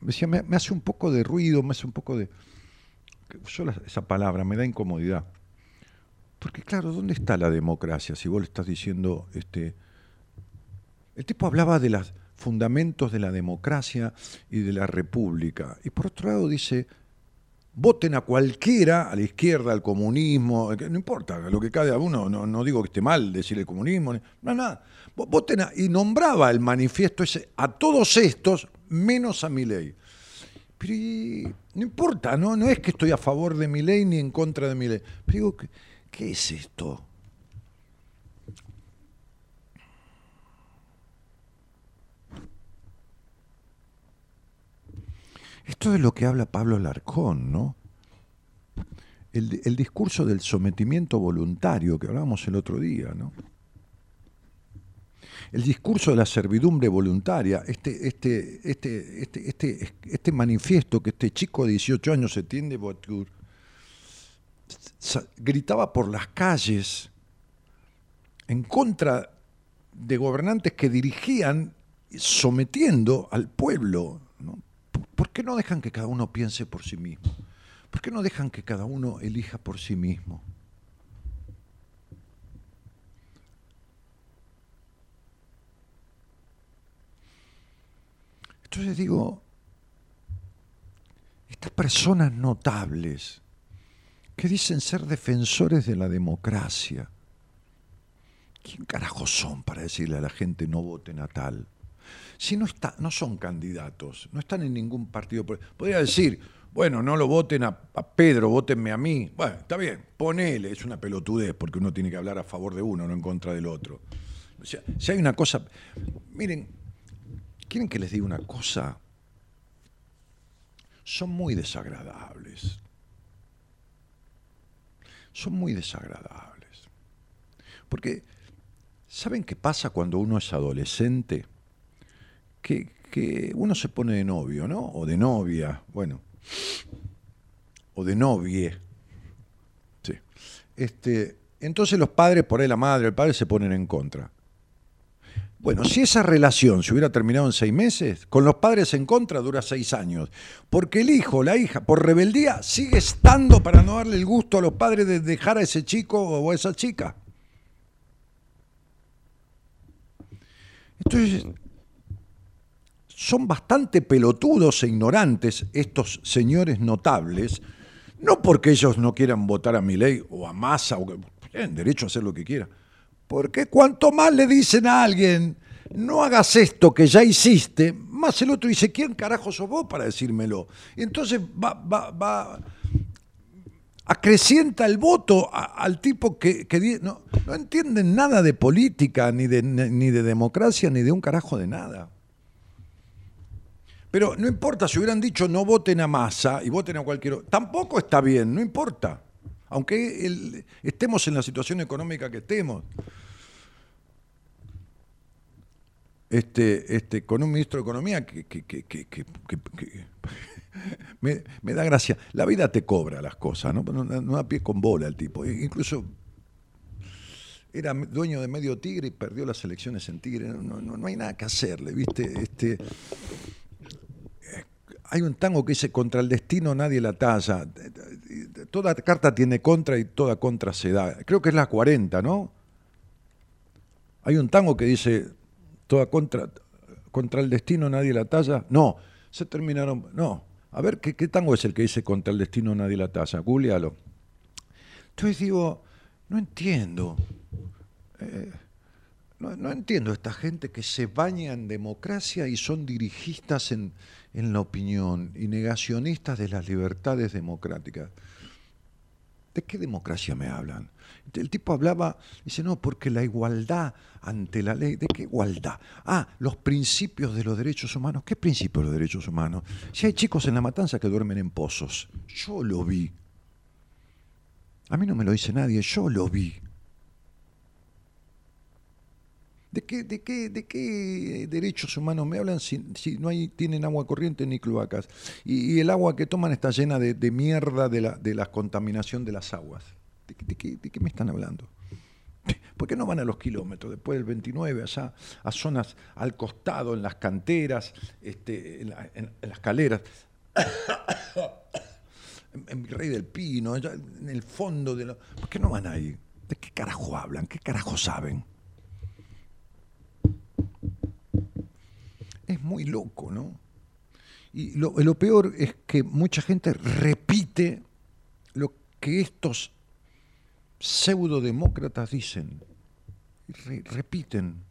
decía, me, hace un poco de ruido, me hace un poco de... Yo esa palabra me da incomodidad. Porque claro, ¿dónde está la democracia? Si vos le estás diciendo, este, el tipo hablaba de los fundamentos de la democracia y de la república. Y por otro lado dice, voten a cualquiera, a la izquierda, al comunismo, no importa, lo que cada uno, no, no digo que esté mal decir el comunismo, no, nada. Voten a, y nombraba el manifiesto ese a todos estos, menos a mi ley. Pero no importa, ¿no? no es que estoy a favor de mi ley ni en contra de mi ley. Pero digo, ¿qué, es esto? Esto es lo que habla Pablo Larcón, ¿no? El, discurso del sometimiento voluntario que hablábamos el otro día, ¿no? el discurso de la servidumbre voluntaria, este, este, este, este, este, este manifiesto que este chico de 18 años, Etienne Voiture, gritaba por las calles en contra de gobernantes que dirigían sometiendo al pueblo. ¿Por qué no dejan que cada uno piense por sí mismo? ¿Por qué no dejan que cada uno elija por sí mismo? Entonces digo, estas personas notables que dicen ser defensores de la democracia, ¿quién carajo son para decirle a la gente no voten a tal? Si no, no son candidatos, no están en ningún partido. Podría decir, bueno, no lo voten a, Pedro, votenme a mí. Bueno, está bien, ponele, es una pelotudez porque uno tiene que hablar a favor de uno, no en contra del otro. O sea, si hay una cosa, miren, ¿Quieren que les diga una cosa? Son muy desagradables. Son muy desagradables. Porque, ¿saben qué pasa cuando uno es adolescente? Que, uno se pone de novio, ¿no? O de novia, bueno. O de novie. Sí. Este, entonces los padres, por ahí la madre, el padre se ponen en contra. Bueno, si esa relación se hubiera terminado en seis meses, con los padres en contra dura seis años. Porque el hijo, la hija, por rebeldía, sigue estando para no darle el gusto a los padres de dejar a ese chico o a esa chica. Entonces, son bastante pelotudos e ignorantes estos señores notables No porque ellos no quieran votar a mi ley o a Massa, o que tienen derecho a hacer lo que quieran. Porque cuanto más le dicen a alguien, no hagas esto que ya hiciste, más el otro dice, ¿quién carajo sos vos para decírmelo? Y entonces va, va, va acrecienta el voto al tipo que, no, no, entienden nada de política, ni de, ni de democracia, ni de un carajo de nada. Pero no importa, si hubieran dicho no voten a masa y voten a cualquier otro, tampoco está bien, no importa. Aunque estemos en la situación económica que estemos. Este, este, con un ministro de Economía que, me, da gracia. La vida te cobra las cosas, ¿no? No, no da pie con bola el tipo. E incluso era dueño de medio Tigre y perdió las elecciones en Tigre. No, no, no hay nada que hacerle, ¿viste? Este, hay un tango que dice contra el destino nadie la talla. Toda carta tiene contra y toda contra se da. Creo que es la 40, ¿no? Hay un tango que dice toda contra contra el destino nadie la talla. No, se terminaron. No. A ver, ¿qué, tango es el que dice contra el destino nadie la talla? Googlealo. Entonces digo, no entiendo. Eh, no, no, entiendo esta gente que se baña en democracia y son dirigistas en, en la opinión y negacionistas de las libertades democráticas. ¿De qué democracia me hablan? El tipo hablaba, dice, no, porque la igualdad ante la ley, ¿de qué igualdad? Ah, los principios de los derechos humanos. ¿Qué principios de los derechos humanos? Si hay chicos en la matanza que duermen en pozos, yo lo vi. A mí no me lo dice nadie, yo lo vi. ¿De qué, de, qué, ¿De qué derechos humanos me hablan si, no hay, tienen agua corriente ni cloacas? Y, el agua que toman está llena de, mierda de la, de la, contaminación de las aguas. ¿De, qué, ¿De, qué, me están hablando? ¿Por qué no van a los kilómetros? Después del 29, allá, a zonas al costado, en las canteras, este, en, las caleras, en, en Virrey del Pino, en el fondo de lo... ¿Por qué no van ahí? ¿De qué carajo hablan? ¿Qué carajo saben? Es muy loco, ¿no? Y lo, peor es que mucha gente repite lo que estos pseudodemócratas dicen. repiten.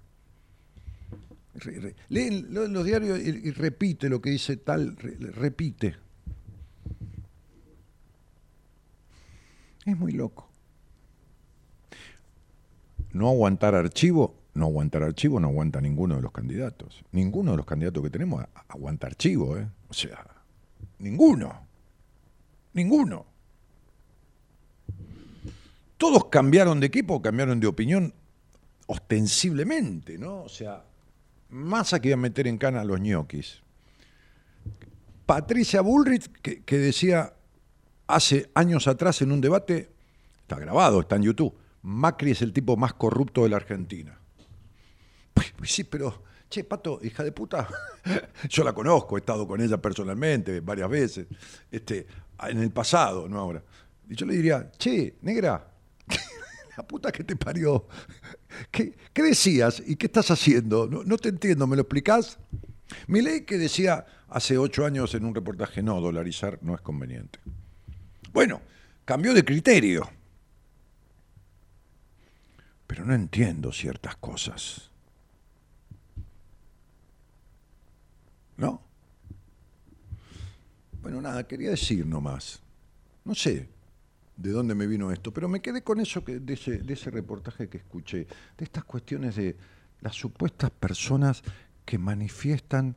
leen los diarios y, repite lo que dice tal, repite. Es muy loco. No aguantar archivo no aguantar archivo, no aguanta ninguno de los candidatos. Ninguno de los candidatos que tenemos aguanta archivo, ¿eh? O sea, ninguno. Ninguno. Todos cambiaron de equipo, cambiaron de opinión ostensiblemente, ¿no? O sea, Massa que a meter en cana a los ñoquis. Patricia Bullrich, que decía hace años atrás en un debate, está grabado, está en YouTube, Macri es el tipo más corrupto de la Argentina. Sí, pero, che, Pato, hija de puta, yo la conozco, he estado con ella personalmente varias veces, este, en el pasado, no ahora. Y yo le diría, che, negra, la puta que te parió, ¿qué, decías y qué estás haciendo? No, te entiendo, ¿me lo explicás? Mi ley que decía hace ocho años en un reportaje, no, dolarizar no es conveniente. Bueno, cambió de criterio. Pero no entiendo ciertas cosas. ¿No? Bueno, nada, quería decir nomás. No sé de dónde me vino esto, pero me quedé con eso que, de, ese, de ese reportaje que escuché, de estas cuestiones de las supuestas personas que manifiestan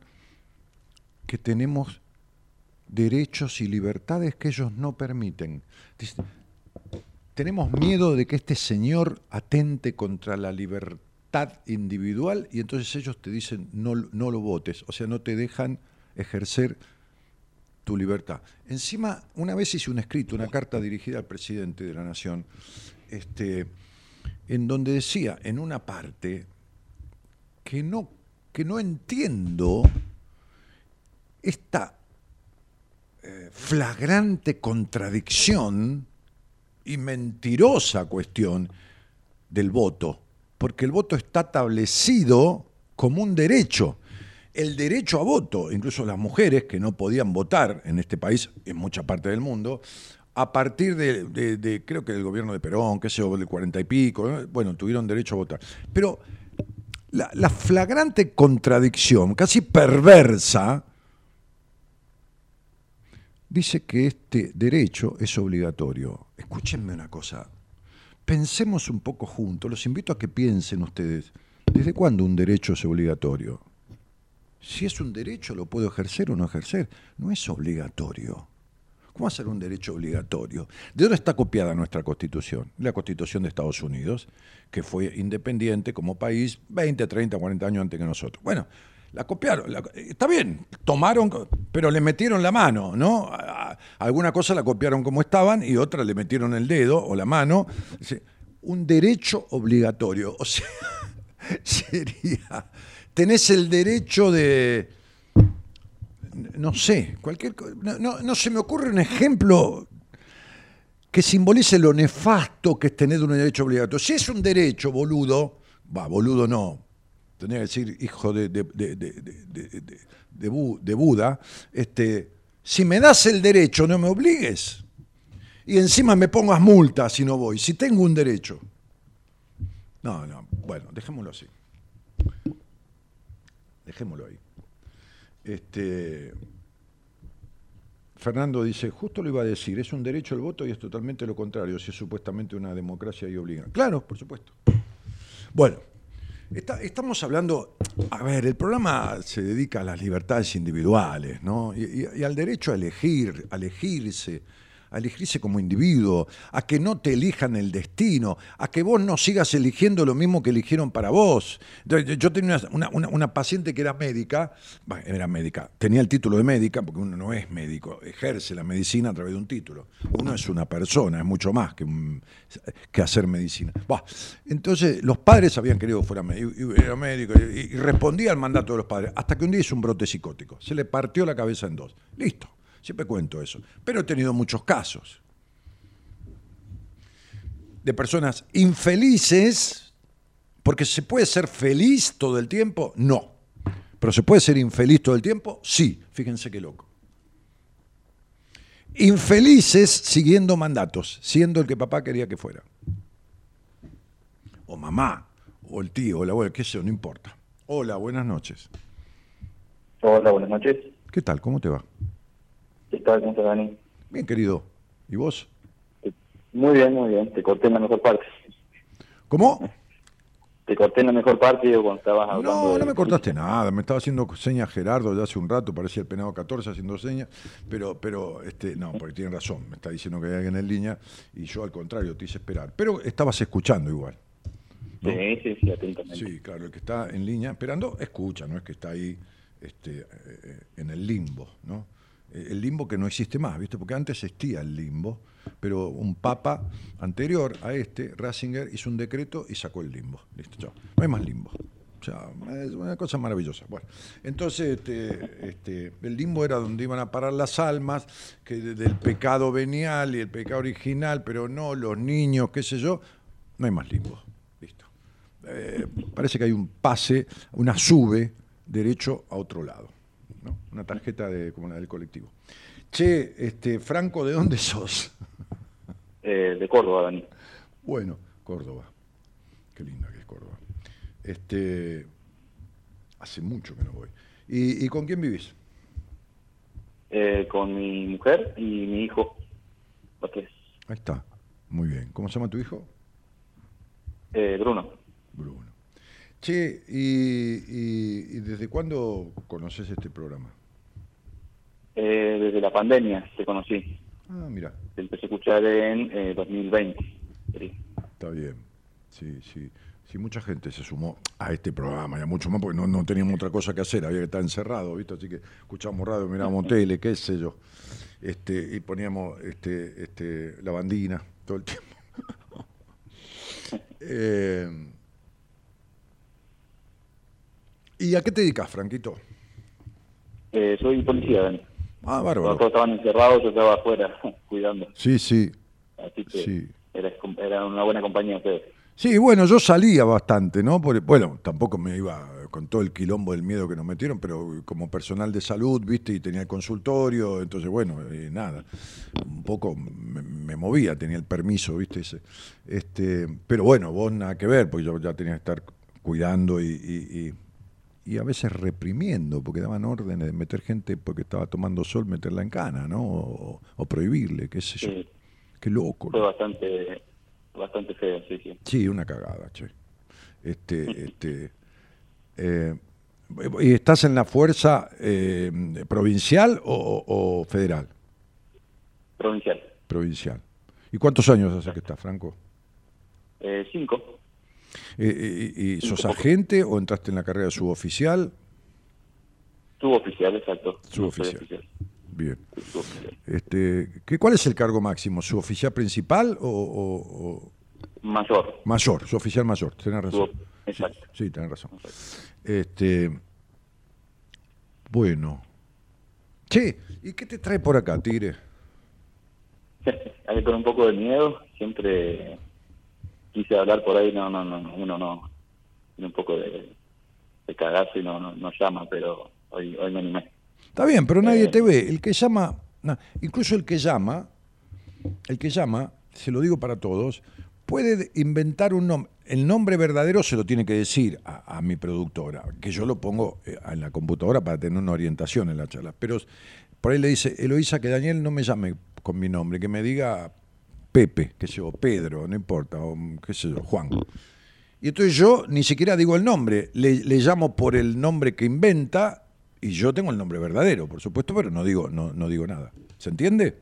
que tenemos derechos y libertades que ellos no permiten. Tenemos miedo de que este señor atente contra la libertad individual y entonces ellos te dicen no, no lo votes, o sea, no te dejan ejercer tu libertad. Encima, una vez hice un escrito, una carta dirigida al presidente de la Nación, este, en donde decía, en una parte, que no, que no entiendo esta eh, flagrante contradicción y mentirosa cuestión del voto porque el voto está establecido como un derecho. El derecho a voto, incluso las mujeres que no podían votar en este país, en mucha parte del mundo, a partir de, creo que del gobierno de Perón, qué sé del cuarenta y pico, ¿no? bueno, tuvieron derecho a votar. Pero la, la flagrante contradicción, casi perversa, dice que este derecho es obligatorio. Escúchenme una cosa, pensemos un poco juntos, los invito a que piensen ustedes, ¿desde cuándo un derecho es obligatorio? Si es un derecho, lo puedo ejercer o no ejercer, no es obligatorio. ¿Cómo ser un derecho obligatorio? ¿De dónde está copiada nuestra Constitución? La Constitución de Estados Unidos, que fue independiente como país 20, 30, 40 años antes que nosotros. Bueno, la copiaron, está bien, tomaron, pero le metieron la mano, ¿no? Alguna cosa la copiaron como estaban y otra le metieron el dedo o la mano. Un derecho obligatorio, o sea, sería, tenés el derecho de, no sé, cualquier no, no- no se me ocurre un ejemplo que simbolice lo nefasto que es tener un derecho obligatorio. Si es un derecho, boludo, va, boludo no, tendría que decir hijo de Buda, este, si me das el derecho, no me obligues. Y encima me pongas multa si no voy, si tengo un derecho. No, no, bueno, dejémoslo así. Dejémoslo ahí. Este, Fernando dice, justo lo iba a decir, es un derecho el voto y es totalmente lo contrario, si es supuestamente una democracia y obliga. Claro, por supuesto. Bueno, está- estamos hablando, a ver, el programa se dedica a las libertades individuales, ¿no? Y, y- y al derecho a elegir, a elegirse, a elegirse como individuo, a que no te elijan el destino, a que vos no sigas eligiendo lo mismo que eligieron para vos. Yo- tenía una, paciente que era médica, bueno, era médica, tenía el título de médica, porque uno no es médico, ejerce la medicina a través de un título. Uno es una persona, es mucho más que, que hacer medicina. Entonces, los padres habían querido que fuera médico, médico y respondía al mandato de los padres, hasta que un día hizo un brote psicótico. Se le partió la cabeza en dos. Listo. Siempre cuento eso. Pero he tenido muchos casos de personas infelices, porque se puede ser feliz todo el tiempo, no. Pero se puede ser infeliz todo el tiempo, sí. Fíjense qué loco. Infelices siguiendo mandatos, siendo el que papá quería que fuera. O mamá, o el tío, o la abuela, qué sé yo, no importa. Hola, buenas noches. Hola, buenas noches. ¿Qué tal? ¿Cómo te va? ¿Qué tal? ¿Cómo Dani? Bien, querido. ¿Y vos? Muy bien, muy bien. Te corté en la mejor parte. ¿Cómo? Te corté en la mejor parte digo, cuando estabas hablando. No, de- no me cortaste nada. Me estaba haciendo señas Gerardo ya hace un rato, parecía el penado 14 haciendo señas, pero, pero este, no, porque tiene razón. Me está diciendo que hay alguien en línea y yo al contrario te hice esperar. Pero estabas escuchando igual. ¿no? Sí, sí, sí, atentamente. Sí, claro, el que está en línea esperando, escucha, no es que está ahí este, eh, en el limbo, ¿no? El limbo que no existe más, ¿viste? Porque antes existía el limbo, pero un papa anterior a este, Ratzinger, hizo un decreto y sacó el limbo. Listo, chao. No hay más limbo. O sea, es una cosa maravillosa. Bueno, entonces este, este, el limbo era donde iban a parar las almas, que de- del pecado venial y el pecado original, pero no los niños, qué sé yo. No hay más limbo. Listo eh, parece que hay un pase, una sube derecho a otro lado. ¿No? Una tarjeta de, como la del colectivo. Che, este, Franco, ¿de dónde sos? Eh, de Córdoba, Dani. Bueno, Córdoba. Qué linda que es Córdoba. Este, hace mucho que no voy. ¿Y, y con quién vivís? Eh, con mi mujer y mi hijo. Ahí está. Muy bien. ¿Cómo se llama tu hijo? Eh, Bruno. Bruno. Che, ¿y, y- y desde cuándo conoces este programa? Eh, desde la pandemia te conocí. Ah, mira, Te empecé a escuchar en eh, 2020. Sí. Está bien. Sí, sí. Sí, mucha gente se sumó a este programa y a mucho más porque no, no teníamos otra cosa que hacer, había que estar encerrado, ¿viste? Así que escuchábamos radio, mirábamos tele, qué sé yo. Este, y poníamos este, este, la bandina todo el tiempo. Eh, ¿Y a qué te dedicas, Franquito? Eh, soy policía, Dani. Ah, Cuando bárbaro. todos estaban encerrados, yo estaba afuera cuidando. Sí, sí. Así que Sí. era, era una buena compañía ustedes. Sí, bueno, yo salía bastante, ¿no? Porque, bueno, tampoco me iba con todo el quilombo del miedo que nos metieron, pero como personal de salud, viste, y tenía el consultorio, entonces bueno, eh, nada, un poco me, me movía, tenía el permiso, viste, ese. este, pero bueno, vos nada que ver, porque yo ya tenía que estar cuidando y, y- y- y a veces reprimiendo, porque daban órdenes de meter gente porque estaba tomando sol, meterla en cana, ¿no? O, o prohibirle, qué sé yo. Sí. Qué loco. Fue ¿no? bastante, bastante feo, sí, sí. Sí, una cagada, che. Este, este, eh, ¿Y estás en la fuerza eh, provincial o, o- o federal? Provincial. Provincial. ¿Y cuántos años hace que estás, Franco? Eh, cinco. Eh, eh, ¿Y, y sos agente o entraste en la carrera suboficial? Suboficial, exacto. Suboficial. Bien. Suboficial. Este, ¿qué, ¿Cuál es el cargo máximo? ¿Suboficial principal o, o- o Mayor. mayor? Suboficial mayor, tenés razón. Exacto. Sí, sí, tenés razón. Este, bueno. Che, ¿y qué te trae por acá, Tigre? Ahí con un poco de miedo, siempre quise hablar por ahí, no, no, no, no, uno no, tiene un poco de, de cagazo y no, no, no llama, pero hoy, hoy me animé. Está bien, pero nadie Eh. te ve. El que llama, no, incluso el que llama, el que llama, se lo digo para todos, puede inventar un nombre. El nombre verdadero se lo tiene que decir a, a mi productora, que yo lo pongo eh, en la computadora para tener una orientación en la charla. Pero por ahí le dice, Eloísa, que Daniel no me llame con mi nombre, que me diga Pepe, qué sé yo, Pedro, no importa, o qué sé yo, Juan. Y entonces yo ni siquiera digo el nombre, le, llamo por el nombre que inventa y yo tengo el nombre verdadero, por supuesto, pero no digo, no, no digo nada. ¿Se entiende?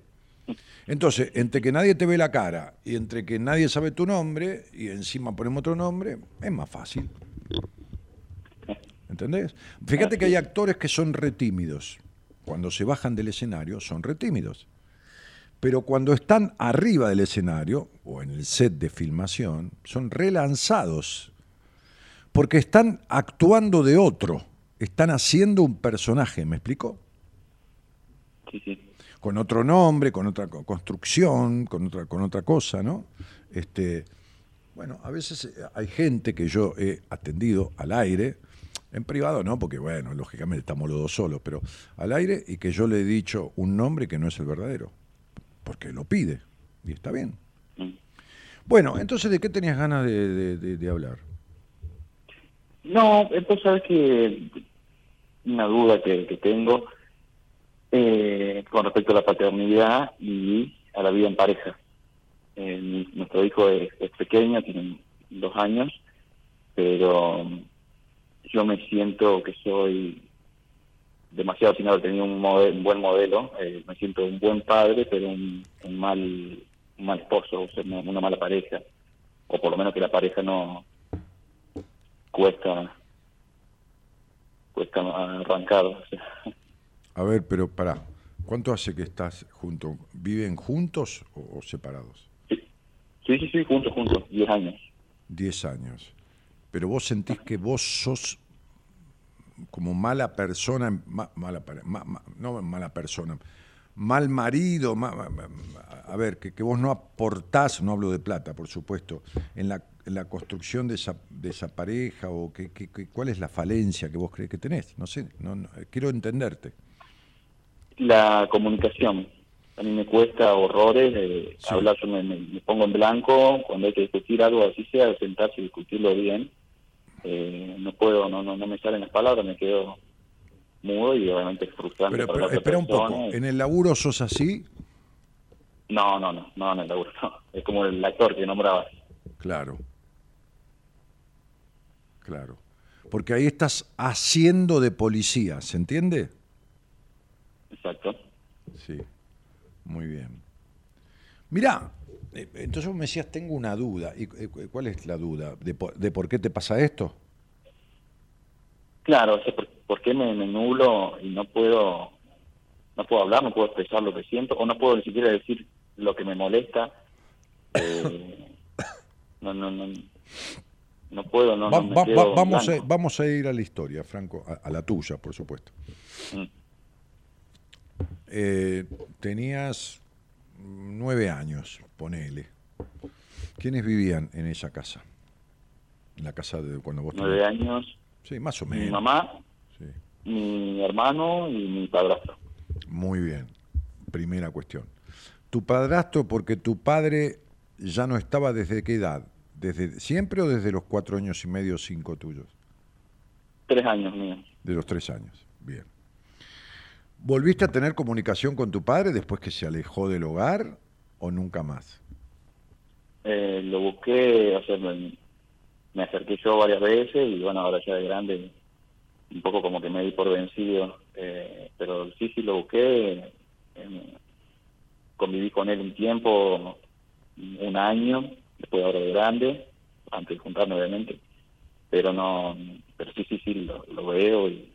Entonces, entre que nadie te ve la cara y entre que nadie sabe tu nombre y encima ponemos otro nombre, es más fácil. ¿Entendés? Fíjate que hay actores que son retímidos. Cuando se bajan del escenario son retímidos. Pero cuando están arriba del escenario o en el set de filmación, son relanzados. Porque están actuando de otro. Están haciendo un personaje, ¿me explico? Sí, sí. Con otro nombre, con otra co- construcción, con otra, con otra cosa, ¿no? Este, bueno, a veces eh, hay gente que yo he atendido al aire, en privado no, porque bueno, lógicamente estamos los dos solos, pero al aire y que yo le he dicho un nombre que no es el verdadero, porque lo pide, y está bien. Mm. Bueno, entonces, ¿de qué tenías ganas de, de- de- de hablar? No, eh, pues sabes que una duda que, que tengo eh, con respecto a la paternidad y a la vida en pareja. Eh, nuestro hijo es, es pequeño, tiene dos años, pero yo me siento que soy demasiado sin haber tenido un, buen modelo. eh, me siento un buen padre, pero un, un mal un mal esposo, o sea, una, mala pareja. O por lo menos que la pareja no, cuesta cuesta arrancar o sea. A ver, pero pará, ¿cuánto hace que estás juntos? ¿Viven juntos o- o separados? sí sí sí juntos juntos 10 años 10 años. Pero vos sentís que vos sos como mala persona, ma- mala, ma- ma- no mala persona, mal marido, ma- ma- ma- a ver, que, que vos no aportás, no hablo de plata, por supuesto, en la, en la construcción de esa, de esa pareja o que, que- que- cuál es la falencia que vos crees que tenés. No sé, no, no, quiero entenderte. la comunicación a mí me cuesta horrores eh, Sí. hablar yo me, me- me pongo en blanco cuando hay que discutir algo así sea sentarse y discutirlo bien eh, no puedo no no no me salen las palabras me quedo mudo y obviamente es frustrante Pero, para pero espera un poco. ¿en el laburo sos así? no no no no en el laburo no es como el actor que nombrabas Claro. Claro. Porque ahí estás haciendo de policía, ¿se entiende? exacto Sí. Muy bien. Mirá, entonces vos me decías, tengo una duda. ¿Y eh, cu- cuál es la duda? ¿De por, de por qué te pasa esto? Claro, sea, ¿por, por qué me, me nulo y no puedo no puedo hablar, no puedo expresar lo que siento, o no puedo ni siquiera decir lo que me molesta? Eh, no, no, no, no puedo, no, Va- no me va- quedo va- en vamos, a, vamos a ir a la historia, Franco, a, a la tuya, por supuesto. Mm. Eh, tenías nueve años, ponele. ¿Quiénes vivían en esa casa? En la casa de cuando vos Nueve tenías- años, Sí, más o Mi menos. mamá, Sí. mi hermano y mi padrastro. Muy bien. Primera cuestión. Tu padrastro, porque tu padre ya no estaba desde qué edad? ¿Desde siempre o desde los cuatro años y medio, cinco tuyos? Tres años míos. De los tres años. Bien. ¿Volviste a tener comunicación con tu padre después que se alejó del hogar o nunca más? Eh, lo busqué, o sea, me, me acerqué yo varias veces y bueno, ahora ya de grande, un poco como que me di por vencido. Eh, pero sí, sí lo busqué. eh, conviví con él un tiempo, un año, después ahora de grande, antes de juntarme obviamente. Pero no, pero sí, sí, sí, lo veo y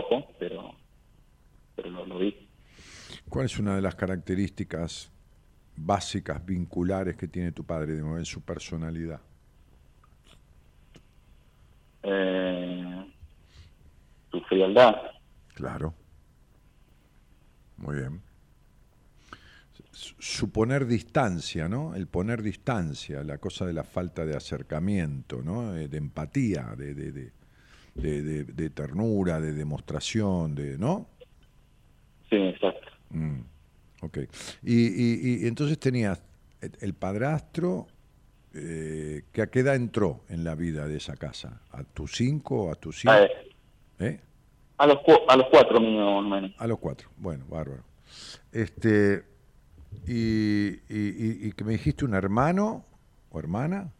poco, pero, pero lo, lo vi. ¿Cuál es una de las características básicas, vinculares que tiene tu padre de en su personalidad? Eh, su frialdad. Claro. Muy bien. Su- Suponer distancia, ¿no? El poner distancia, la cosa de la falta de acercamiento, ¿no? Eh, De empatía, de, de, de, de- de- de ternura, de demostración, de, ¿no? Sí, exacto. Mm, ok. Y, y- y entonces tenías el- padrastro, eh, que a qué edad entró en la vida de esa casa? ¿A tus cinco, a tus A, siete? ¿Eh? a los, cu- a los cuatro míos, más o menos. A los cuatro. Bueno, bárbaro. Este, y, y- y- y que me dijiste un hermano o hermana.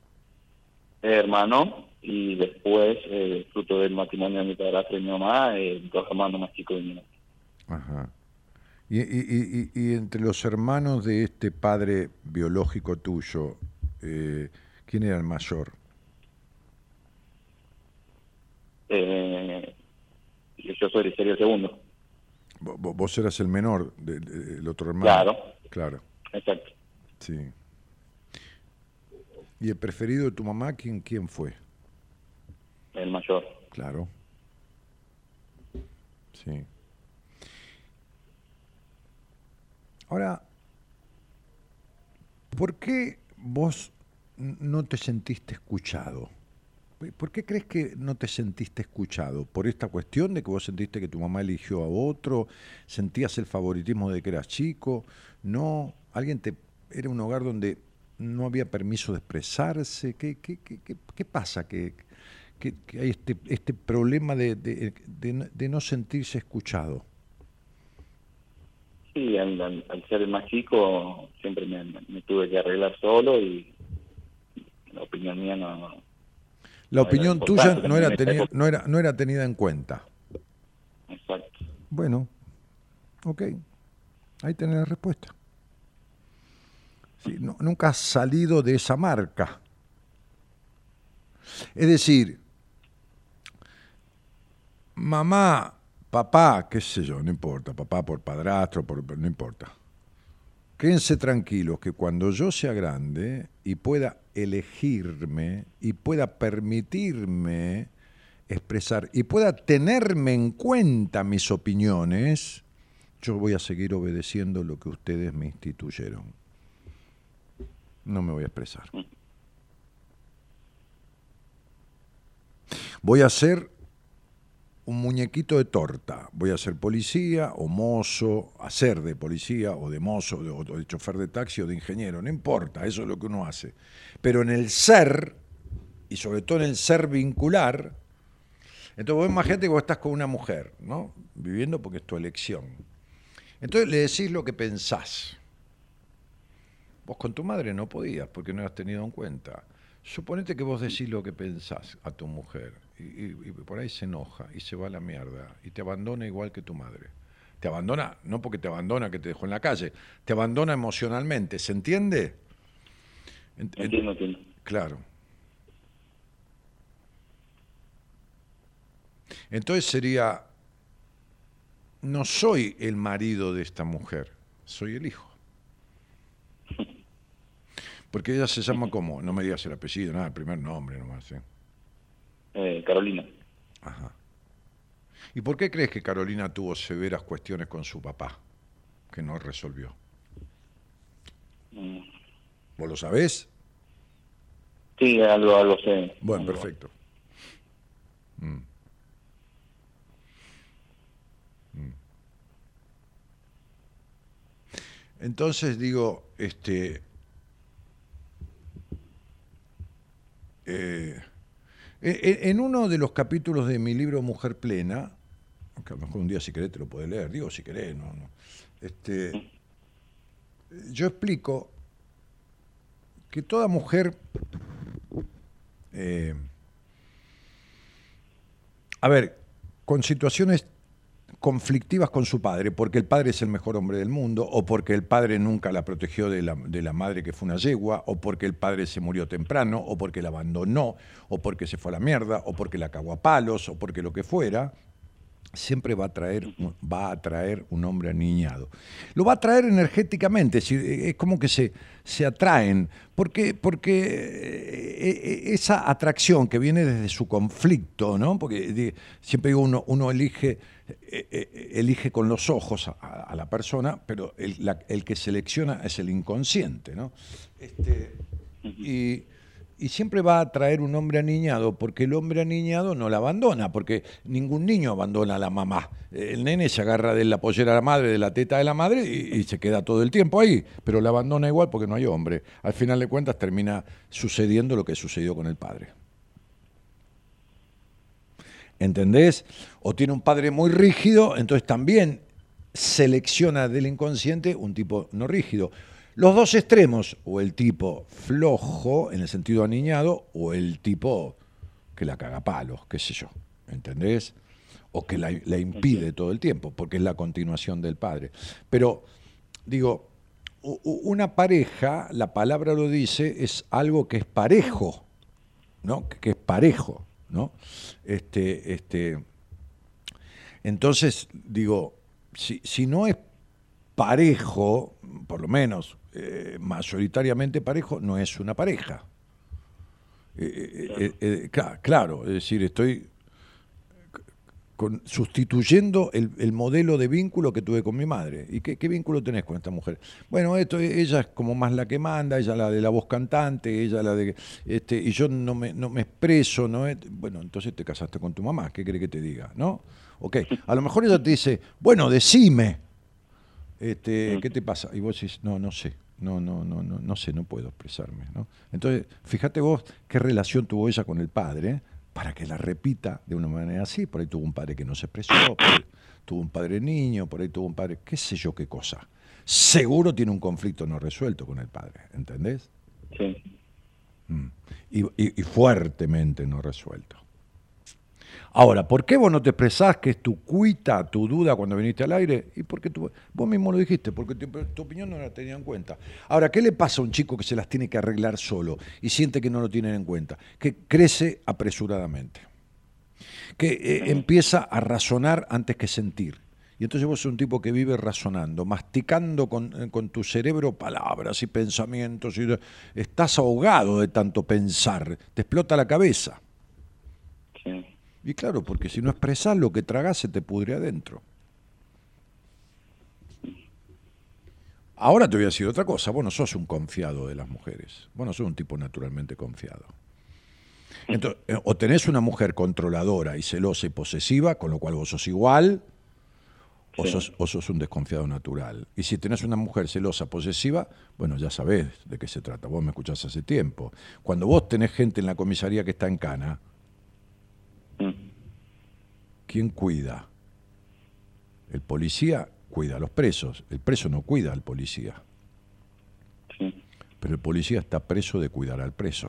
hermano y después, eh, fruto del matrimonio de mi padrastro y mi mamá, eh, dos hermanos más chicos de mi mamá. Ajá. Y, y- y- y- entre los hermanos de este padre biológico tuyo, eh, ¿quién era el mayor? Eh, yo soy, sería el segundo. Vo- vo- Vos eras el menor de- de- del otro hermano. Claro. Claro, Exacto. sí. ¿Y el preferido de tu mamá, quién, quién fue? El mayor. Claro. Sí. Ahora, ¿por qué vos no te sentiste escuchado? ¿Por qué crees que no te sentiste escuchado? ¿Por esta cuestión de que vos sentiste que tu mamá eligió a otro? ¿Sentías el favoritismo de que eras chico? ¿No? ¿Alguien te... era un hogar donde no había permiso de expresarse? ¿Qué, qué, qué, qué, qué pasa? que que, que hay este, este problema de, de- de no- de no sentirse escuchado. Sí, al, al- al ser el más chico siempre me, me tuve que arreglar solo y la opinión mía no... La No opinión tuya no era, tenida- no, era, no era tenida en cuenta. Exacto. Bueno, ok, ahí tenés la respuesta. Sí, no- nunca has salido de esa marca. Es decir, mamá, papá, qué sé yo, no importa, papá por padrastro, por, no importa. Quédense tranquilos que cuando yo sea grande y pueda elegirme y pueda permitirme expresar y pueda tenerme en cuenta mis opiniones, yo voy a seguir obedeciendo lo que ustedes me instituyeron. No me voy a expresar. Voy a ser un muñequito de torta. Voy a ser policía o mozo, a ser de policía o de mozo o de, chofer de taxi o de ingeniero. No importa, eso es lo que uno hace. Pero en el ser, y sobre todo en el ser vincular, entonces vos imagínate que vos estás con una mujer, ¿no? Viviendo porque es tu elección. Entonces le decís lo que pensás. Vos con tu madre no podías porque no has tenido en cuenta. Suponete que vos decís lo que pensás a tu mujer y, por ahí se enoja y se va a la mierda y te abandona igual que tu madre. Te abandona, no porque te abandona que te dejó en la calle, te abandona emocionalmente, ¿se entiende? Ent- ent- Entiendo, entiendo. Claro. Entonces sería, no soy el marido de esta mujer, soy el hijo. Porque ella se llama como, no me digas el apellido, nada, el primer nombre nomás. ¿eh? eh, Carolina. Ajá. ¿Y por qué crees que Carolina tuvo severas cuestiones con su papá que no resolvió? Mm. ¿Vos lo sabés? Sí, algo, algo sé. Bueno, perfecto. Mm. Mm. Entonces digo, este, eh, en uno de los capítulos de mi libro Mujer Plena, que a lo mejor un día si querés te lo puedes leer, digo si querés, no, no. Este, yo explico que toda mujer, eh, a ver, con situaciones conflictivas con su padre, porque el padre es el mejor hombre del mundo, o porque el padre nunca la protegió de la, de la madre que fue una yegua, o porque el padre se murió temprano, o porque la abandonó, o porque se fue a la mierda, o porque la cagó a palos, o porque lo que fuera, siempre va a traer va a traer un hombre aniñado. Lo va a traer energéticamente, es, como que se, se atraen, porque, porque eh, eh, esa atracción que viene desde su conflicto, ¿no? Porque siempre digo, uno, uno elige, eh, eh, elige con los ojos a, a la persona, pero el, la- el que selecciona es el inconsciente, ¿no? Este, y, y siempre va a traer un hombre aniñado, porque el hombre aniñado no la abandona, porque ningún niño abandona a la mamá. El nene se agarra de la pollera de la madre, de la teta de la madre, y, y se queda todo el tiempo ahí, pero la abandona igual porque no hay hombre. Al final de cuentas termina sucediendo lo que sucedió con el padre. ¿Entendés? O tiene un padre muy rígido, entonces también selecciona del inconsciente un tipo no rígido. Los dos extremos, o el tipo flojo en el sentido aniñado, o el tipo que la caga palos, qué sé yo, ¿entendés? O que la, la impide todo el tiempo, porque es la continuación del padre. Pero, digo, una pareja, la palabra lo dice, es algo que es parejo, ¿no? Que es parejo, ¿no? Este, este, entonces, digo, si, si no es parejo, por lo menos eh, mayoritariamente parejo, no es una pareja. Eh, eh, cla- claro, es decir, estoy con- sustituyendo el, el modelo de vínculo que tuve con mi madre. ¿Y qué, qué vínculo tenés con esta mujer? Bueno, esto, ella es como más la que manda, ella la de la voz cantante, ella la de... Este, y yo no me, no me expreso, ¿no? Bueno, entonces te casaste con tu mamá, ¿qué cree que te diga? ¿No? Ok, a lo mejor ella te dice, bueno, decime, este, ¿qué te pasa? Y vos decís, no, no sé, no, no, no, no, no sé, no puedo expresarme, ¿no? Entonces, fíjate vos qué relación tuvo ella con el padre para que la repita de una manera así. Por ahí tuvo un padre que no se expresó, por ahí tuvo un padre niño, por ahí tuvo un padre, qué sé yo qué cosa. Seguro tiene un conflicto no resuelto con el padre, ¿entendés? Sí. Mm. Y, y- y fuertemente no resuelto. Ahora, ¿por qué vos no te expresás que es tu cuita, tu duda cuando viniste al aire? Y porque tú, vos mismo lo dijiste, porque tu, tu opinión no la tenía en cuenta. Ahora, ¿qué le pasa a un chico que se las tiene que arreglar solo y siente que no lo tienen en cuenta? Que crece apresuradamente, que eh, empieza a razonar antes que sentir. Y entonces vos sos un tipo que vive razonando, masticando con, eh, con tu cerebro palabras y pensamientos. Y estás ahogado de tanto pensar, te explota la cabeza. sí. Y claro, porque si no expresás lo que tragás se te pudre adentro. Ahora te voy a decir otra cosa, vos no sos un confiado de las mujeres, vos no sos un tipo naturalmente confiado. Entonces, eh, o tenés una mujer controladora y celosa y posesiva, con lo cual vos sos igual, o, Sí. sos, o sos un desconfiado natural. Y si tenés una mujer celosa, posesiva, bueno, ya sabés de qué se trata, vos me escuchás hace tiempo. Cuando vos tenés gente en la comisaría que está en cana. ¿Quién cuida? El policía cuida a los presos, el preso no cuida al policía, Sí. pero el policía está preso de cuidar al preso.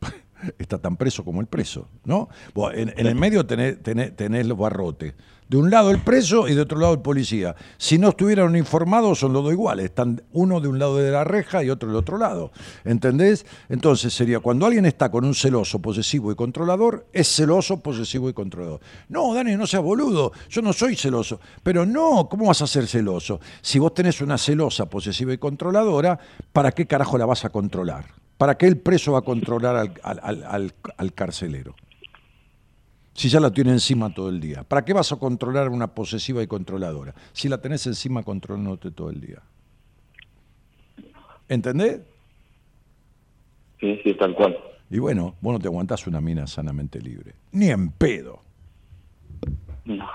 Está tan preso como el preso, ¿no? Vos, En, en el medio tenés, tenés- tenés los barrotes. De un lado el preso y de otro lado el policía. Si no estuvieran uniformados son los dos iguales. Están uno de un lado de la reja y otro del otro lado. ¿Entendés? Entonces sería cuando alguien está con un celoso, posesivo y controlador, es celoso, posesivo y controlador. No, Dani, no seas boludo. Yo no soy celoso. Pero no, ¿cómo vas a ser celoso? Si vos tenés una celosa, posesiva y controladora, ¿para qué carajo la vas a controlar? ¿Para qué el preso va a controlar al- al- al- al carcelero? Si ya la tiene encima todo el día. ¿Para qué vas a controlar una posesiva y controladora? Si la tenés encima controlándote todo el día. ¿Entendés? Sí, sí, tal cual. Y bueno, vos no te aguantás una mina sanamente libre. Ni en pedo. No.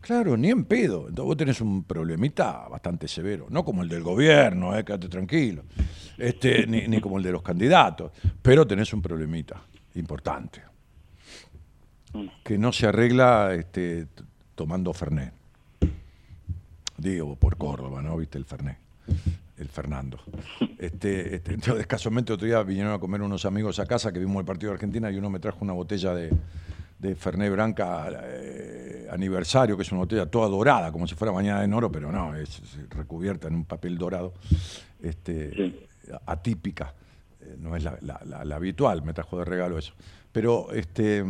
Claro, ni en pedo. Entonces vos tenés un problemita bastante severo. No como el del gobierno, eh, quédate tranquilo. Este, ni, ni como el de los candidatos. Pero tenés un problemita importante. Que no se arregla este, tomando Fernet. Digo, por Córdoba, ¿no? ¿Viste el Fernet? El Fernando. Este, este, entonces, casualmente otro día vinieron a comer unos amigos a casa que vimos el partido de Argentina y uno me trajo una botella de, de Fernet Branca eh, aniversario, que es una botella toda dorada, como si fuera bañada en oro, pero no, es, es recubierta en un papel dorado, este, Sí. atípica. Eh, no es la, la- la- la habitual, me trajo de regalo eso. Pero, este,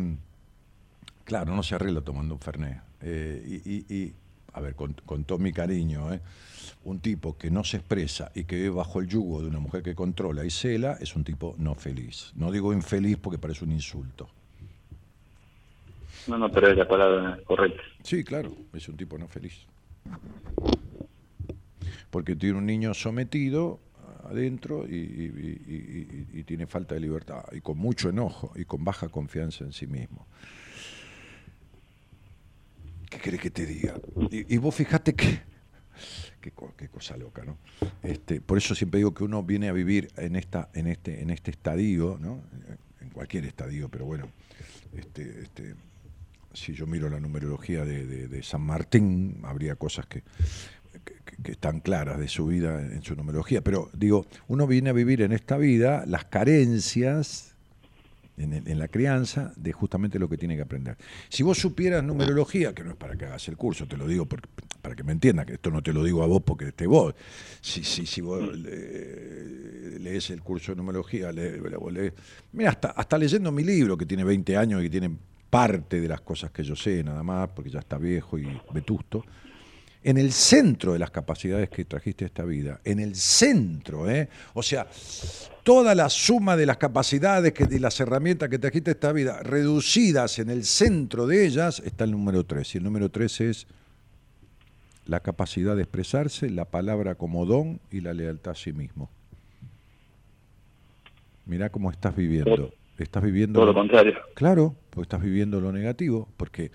claro, no se arregla tomando un Fernet. Eh, y, y- y, a ver, con, con todo mi cariño, ¿eh? un tipo que no se expresa y que vive bajo el yugo de una mujer que controla y cela es un tipo no feliz. No digo infeliz porque parece un insulto. No, no, pero es la palabra correcta. Sí, claro, es un tipo no feliz. Porque tiene un niño sometido adentro y, y- y- y- y tiene falta de libertad, y con mucho enojo, y con baja confianza en sí mismo. ¿Qué querés que te diga? Y, vos fijate que... Qué, qué cosa loca, ¿no? Este, por eso siempre digo que uno viene a vivir en, esta, en, este, en este estadio, ¿no? En cualquier estadio, pero bueno, este, este, si yo miro la numerología de San Martín, habría cosas que, que- que están claras de su vida en su numerología. Pero digo, uno viene a vivir en esta vida las carencias en, el- en la crianza de justamente lo que tiene que aprender. Si vos supieras numerología, que no es para que hagas el curso, te lo digo por- para que me entiendas, que esto no te lo digo a vos porque esté vos. Si, si, si vos le- lees el curso de numerología, le, le- mira, hasta, hasta leyendo mi libro, que tiene 20 años y que tiene parte de las cosas que yo sé, nada más, porque ya está viejo y vetusto, en el centro de las capacidades que trajiste a esta vida, en el centro, ¿eh? O sea, toda la suma de las capacidades que, de las herramientas que trajiste a esta vida, reducidas en el centro de ellas, está el número 3. Y el número 3 es la capacidad de expresarse, la palabra como don y la lealtad a sí mismo. Mirá cómo estás viviendo. Estás viviendo... Todo lo contrario. Claro, porque estás viviendo lo negativo, porque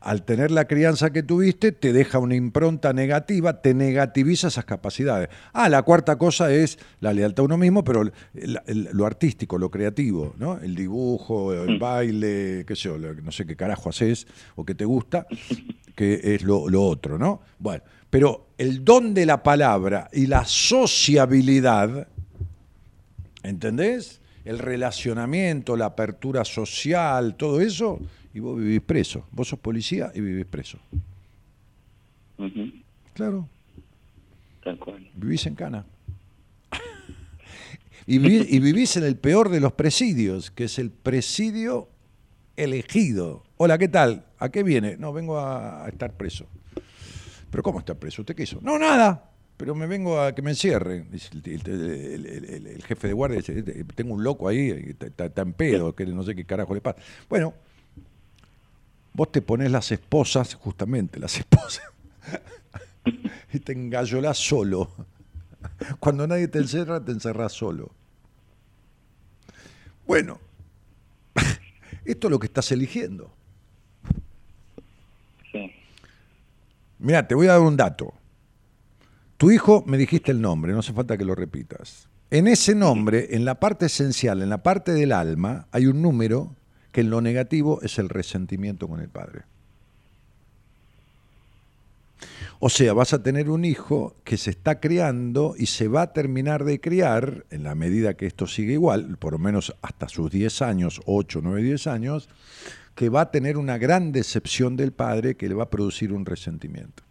al tener la crianza que tuviste te deja una impronta negativa, te negativiza esas capacidades. Ah, la cuarta cosa es la lealtad a uno mismo, pero el- el- lo artístico, lo creativo, ¿no? El dibujo, el baile, qué sé yo, no sé qué carajo haces o qué te gusta, que es lo, lo otro, ¿no? Bueno, pero el don de la palabra y la sociabilidad, ¿Entendés? El relacionamiento, la apertura social, todo eso, y vos vivís preso. Vos sos policía y vivís preso. Claro, Tal cual. vivís en cana. y, vivi- y vivís en el peor de los presidios, que es el presidio elegido. Hola, ¿qué tal? ¿A qué viene? No, vengo a, a estar preso. ¿Pero cómo estar preso? ¿Usted qué hizo? No, nada. Pero me vengo a que me encierren. El, el- el- el- jefe de guardia dice, "Este, tengo un loco ahí, está, está- está en pedo, que no sé qué carajo le pasa. Bueno, vos te pones las esposas, justamente, las esposas, y te engallolás solo. Cuando nadie te encierra, te encerrás solo. Bueno, esto es lo que estás eligiendo. Sí. Mira, te voy a dar un dato. Tu hijo, me dijiste el nombre, no hace falta que lo repitas. En ese nombre, en la parte esencial, en la parte del alma, hay un número que en lo negativo es el resentimiento con el padre. O sea, vas a tener un hijo que se está criando y se va a terminar de criar, en la medida que esto sigue igual, por lo menos hasta sus 10 años, 8, 9, 10 años, que va a tener una gran decepción del padre que le va a producir un resentimiento.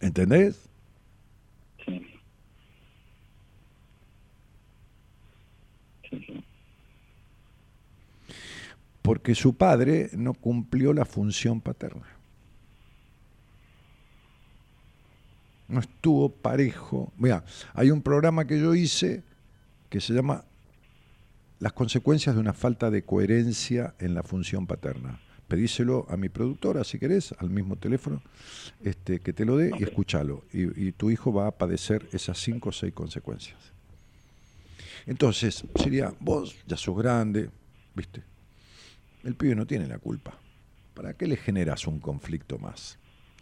¿Entendés? Sí. Sí. Porque su padre no cumplió la función paterna. No estuvo parejo. Mira, hay un programa que yo hice que se llama Las consecuencias de una falta de coherencia en la función paterna. Pedíselo a mi productora, si querés, al mismo teléfono, este, que te lo dé y escúchalo. Y, y tu hijo va a padecer esas cinco o seis consecuencias. Entonces, sería, vos ya sos grande, ¿viste? El pibe no tiene la culpa. ¿para qué le generas un conflicto más?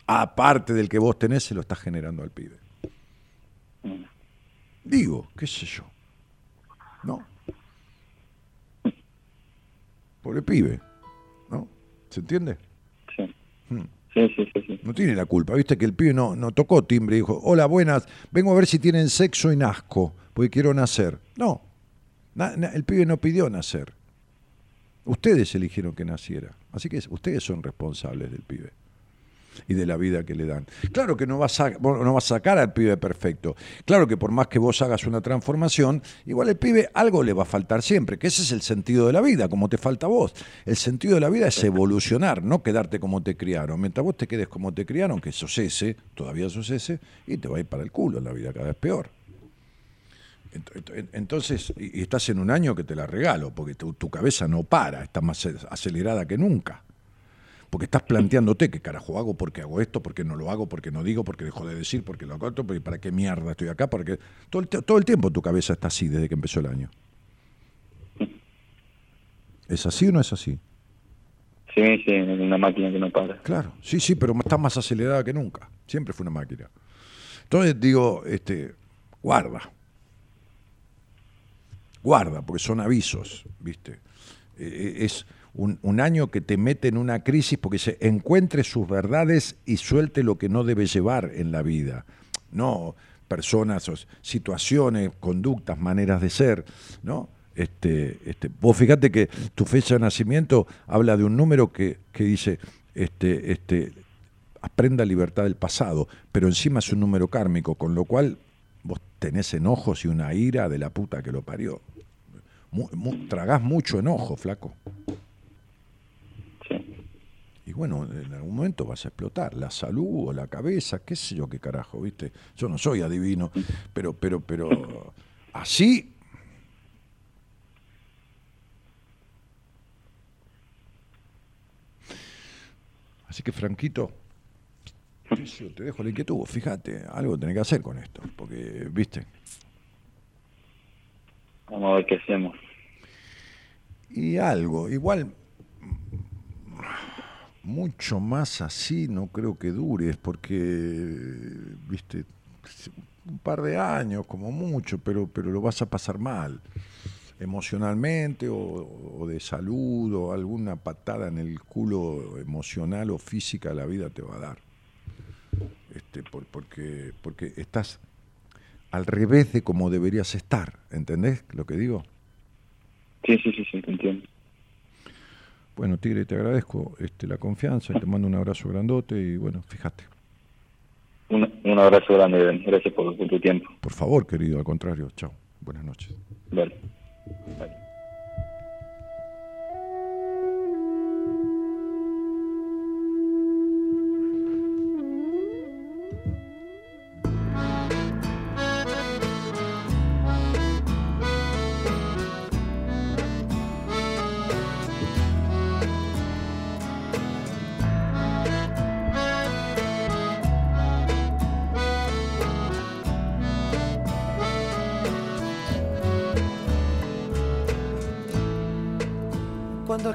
Aparte del que vos tenés, se lo estás generando al pibe. Digo, qué sé yo. ¿No? Pobre pibe. ¿No? ¿Se entiende? Sí. Hmm. Sí, sí, sí. No tiene la culpa. Viste que el pibe no, no tocó timbre y dijo, hola, buenas, vengo a ver si tienen sexo y nazco, porque quiero nacer. No, Na- na- el pibe no pidió nacer. Ustedes eligieron que naciera. Así que ustedes son responsables del pibe y de la vida que le dan. Claro que no vas a, no a sacar al pibe perfecto. Claro que por más que vos hagas una transformación, igual el pibe algo le va a faltar siempre, que ese es el sentido de la vida, como te falta a vos. El sentido de la vida es evolucionar, no quedarte como te criaron. Mientras vos te quedes como te criaron, que sos ese, todavía sos ese, y te va a ir para el culo en la vida cada vez peor. Ent- ent- Entonces, y estás en un año que te la regalo, porque tu, tu cabeza no para, está más ac- acelerada que nunca. Porque estás planteándote qué carajo hago, por qué hago esto, por qué no lo hago, por qué no digo, por qué dejo de decir, por qué lo corto, porque para qué mierda estoy acá, porque todo el, todo el tiempo tu cabeza está así desde que empezó el año. ¿Es así o no es así? Sí, sí, es una máquina que no para. Claro, sí, sí, pero está más acelerada que nunca. Siempre fue una máquina. Entonces digo, este, guarda. Guarda, porque son avisos, ¿viste? Eh, es un, año que te mete en una crisis porque se encuentre sus verdades y suelte lo que no debe llevar en la vida. No personas, situaciones, conductas, maneras de ser, ¿no? Este, este, vos fíjate que tu fecha de nacimiento habla de un número que, que dice este, este, aprenda libertad del pasado, pero encima es un número kármico, con lo cual vos tenés enojos y una ira de la puta que lo parió. Mu- mu- tragás mucho enojo, flaco. Sí. Y bueno, en algún momento vas a explotar, la salud o la cabeza, qué sé yo qué carajo, ¿viste? Yo no soy adivino, pero, pero, pero, así. Así que, Franquito, te dejo la inquietud, fíjate, algo tenés que hacer con esto, porque, ¿viste? Vamos a ver qué hacemos. Y algo, igual mucho más así no creo que dures, porque, viste, un par de años como mucho, pero, pero lo vas a pasar mal, emocionalmente o, o de salud o alguna patada en el culo emocional o física la vida te va a dar. Este, por- porque, porque estás al revés de como deberías estar, ¿entendés lo que digo? Sí, sí, sí, sí, te entiendo. Bueno, Tigre, te agradezco este, la confianza y te mando un abrazo grandote y bueno, fíjate. Un, un abrazo grande, Ben. Gracias por, por tu tiempo. Por favor, querido, al contrario, chao. Buenas noches. Dale.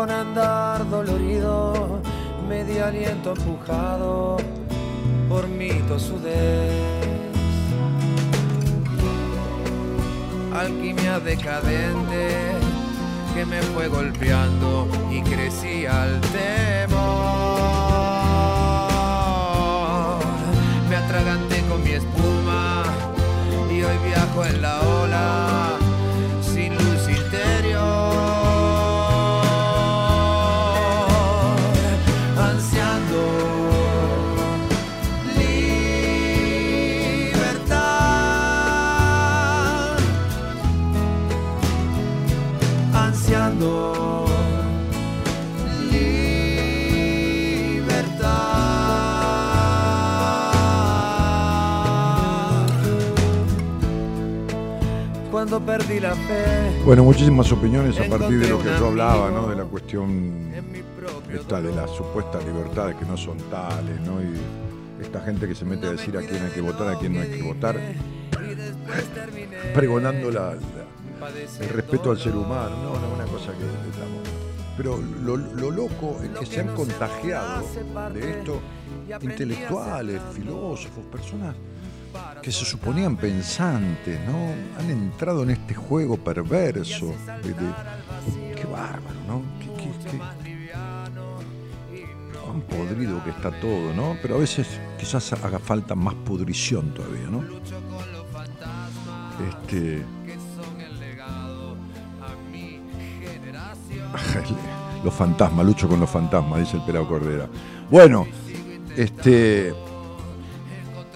Con andar dolorido, medio aliento empujado por mi tosudez. Alquimia decadente que me fue golpeando y crecí al temor. Me atraganté con mi espuma y hoy viajo en la cuando perdí la fe. Bueno, muchísimas opiniones a partir de lo que yo hablaba, ¿no? De la cuestión esta de las supuestas libertades que no son tales, ¿no? Y esta gente que se mete a decir a quién hay que votar, a quién no hay que votar, pregonando la, la- el respeto al ser humano, no, no, una cosa que estamos. Pero lo, lo loco es que se han contagiado de esto intelectuales, filósofos, personas que se suponían pensantes, ¿no? Han entrado en este juego perverso. qué bárbaro, ¿no? Qué, podrido que está todo, ¿no? Pero a veces quizás haga falta más pudrición todavía, ¿no? Este. Los fantasmas, lucho con los fantasmas, dice el pelado Cordera. Bueno, este.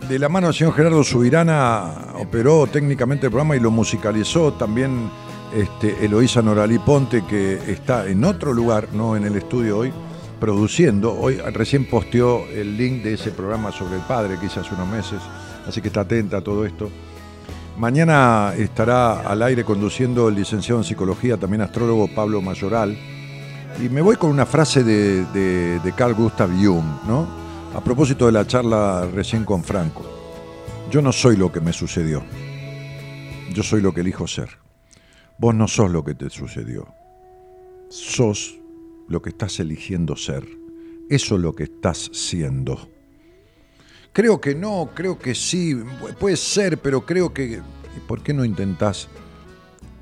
De la mano del señor Gerardo Subirana operó técnicamente el programa y lo musicalizó también este, Eloísa Noralí Ponte, que está en otro lugar, no en el estudio hoy, produciendo. Hoy recién posteó el link de ese programa sobre el padre que hice hace unos meses, así que está atenta a todo esto. Mañana estará al aire conduciendo el licenciado en psicología, también astrólogo Pablo Mayoral. Y me voy con una frase de, de- de Carl Gustav Jung, ¿no? A propósito de la charla recién con Franco. Yo no soy lo que me sucedió. Yo soy lo que elijo ser. Vos no sos lo que te sucedió. Sos lo que estás eligiendo ser. Eso es lo que estás siendo. Creo que no, creo que sí, pu- puede ser, pero creo que... ¿y ¿Por qué no intentás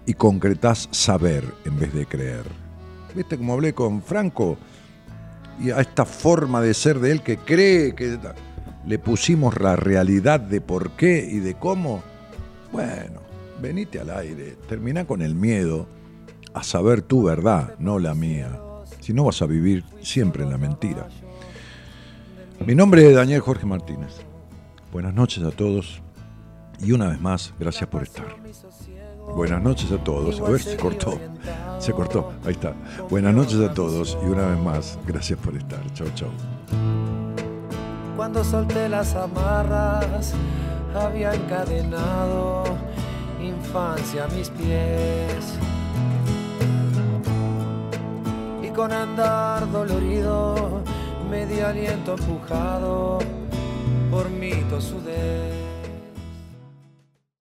y concretás saber en vez de creer? ¿Viste como hablé con Franco? Y a esta forma de ser de él que cree que le pusimos la realidad de por qué y de cómo. Bueno, venite al aire, termina con el miedo a saber tu verdad, no la mía. Si no vas a vivir siempre en la mentira. Mi nombre es Daniel Jorge Martínez. Buenas noches a todos y una vez más, gracias por estar. Buenas noches a todos. A ver, se cortó. Se cortó. Ahí está. Buenas noches a todos y una vez más, gracias por estar. Chau, chau. Cuando solté las amarras, había encadenado infancia a mis pies. Y con andar dolorido, medio aliento empujado por mi tosudez.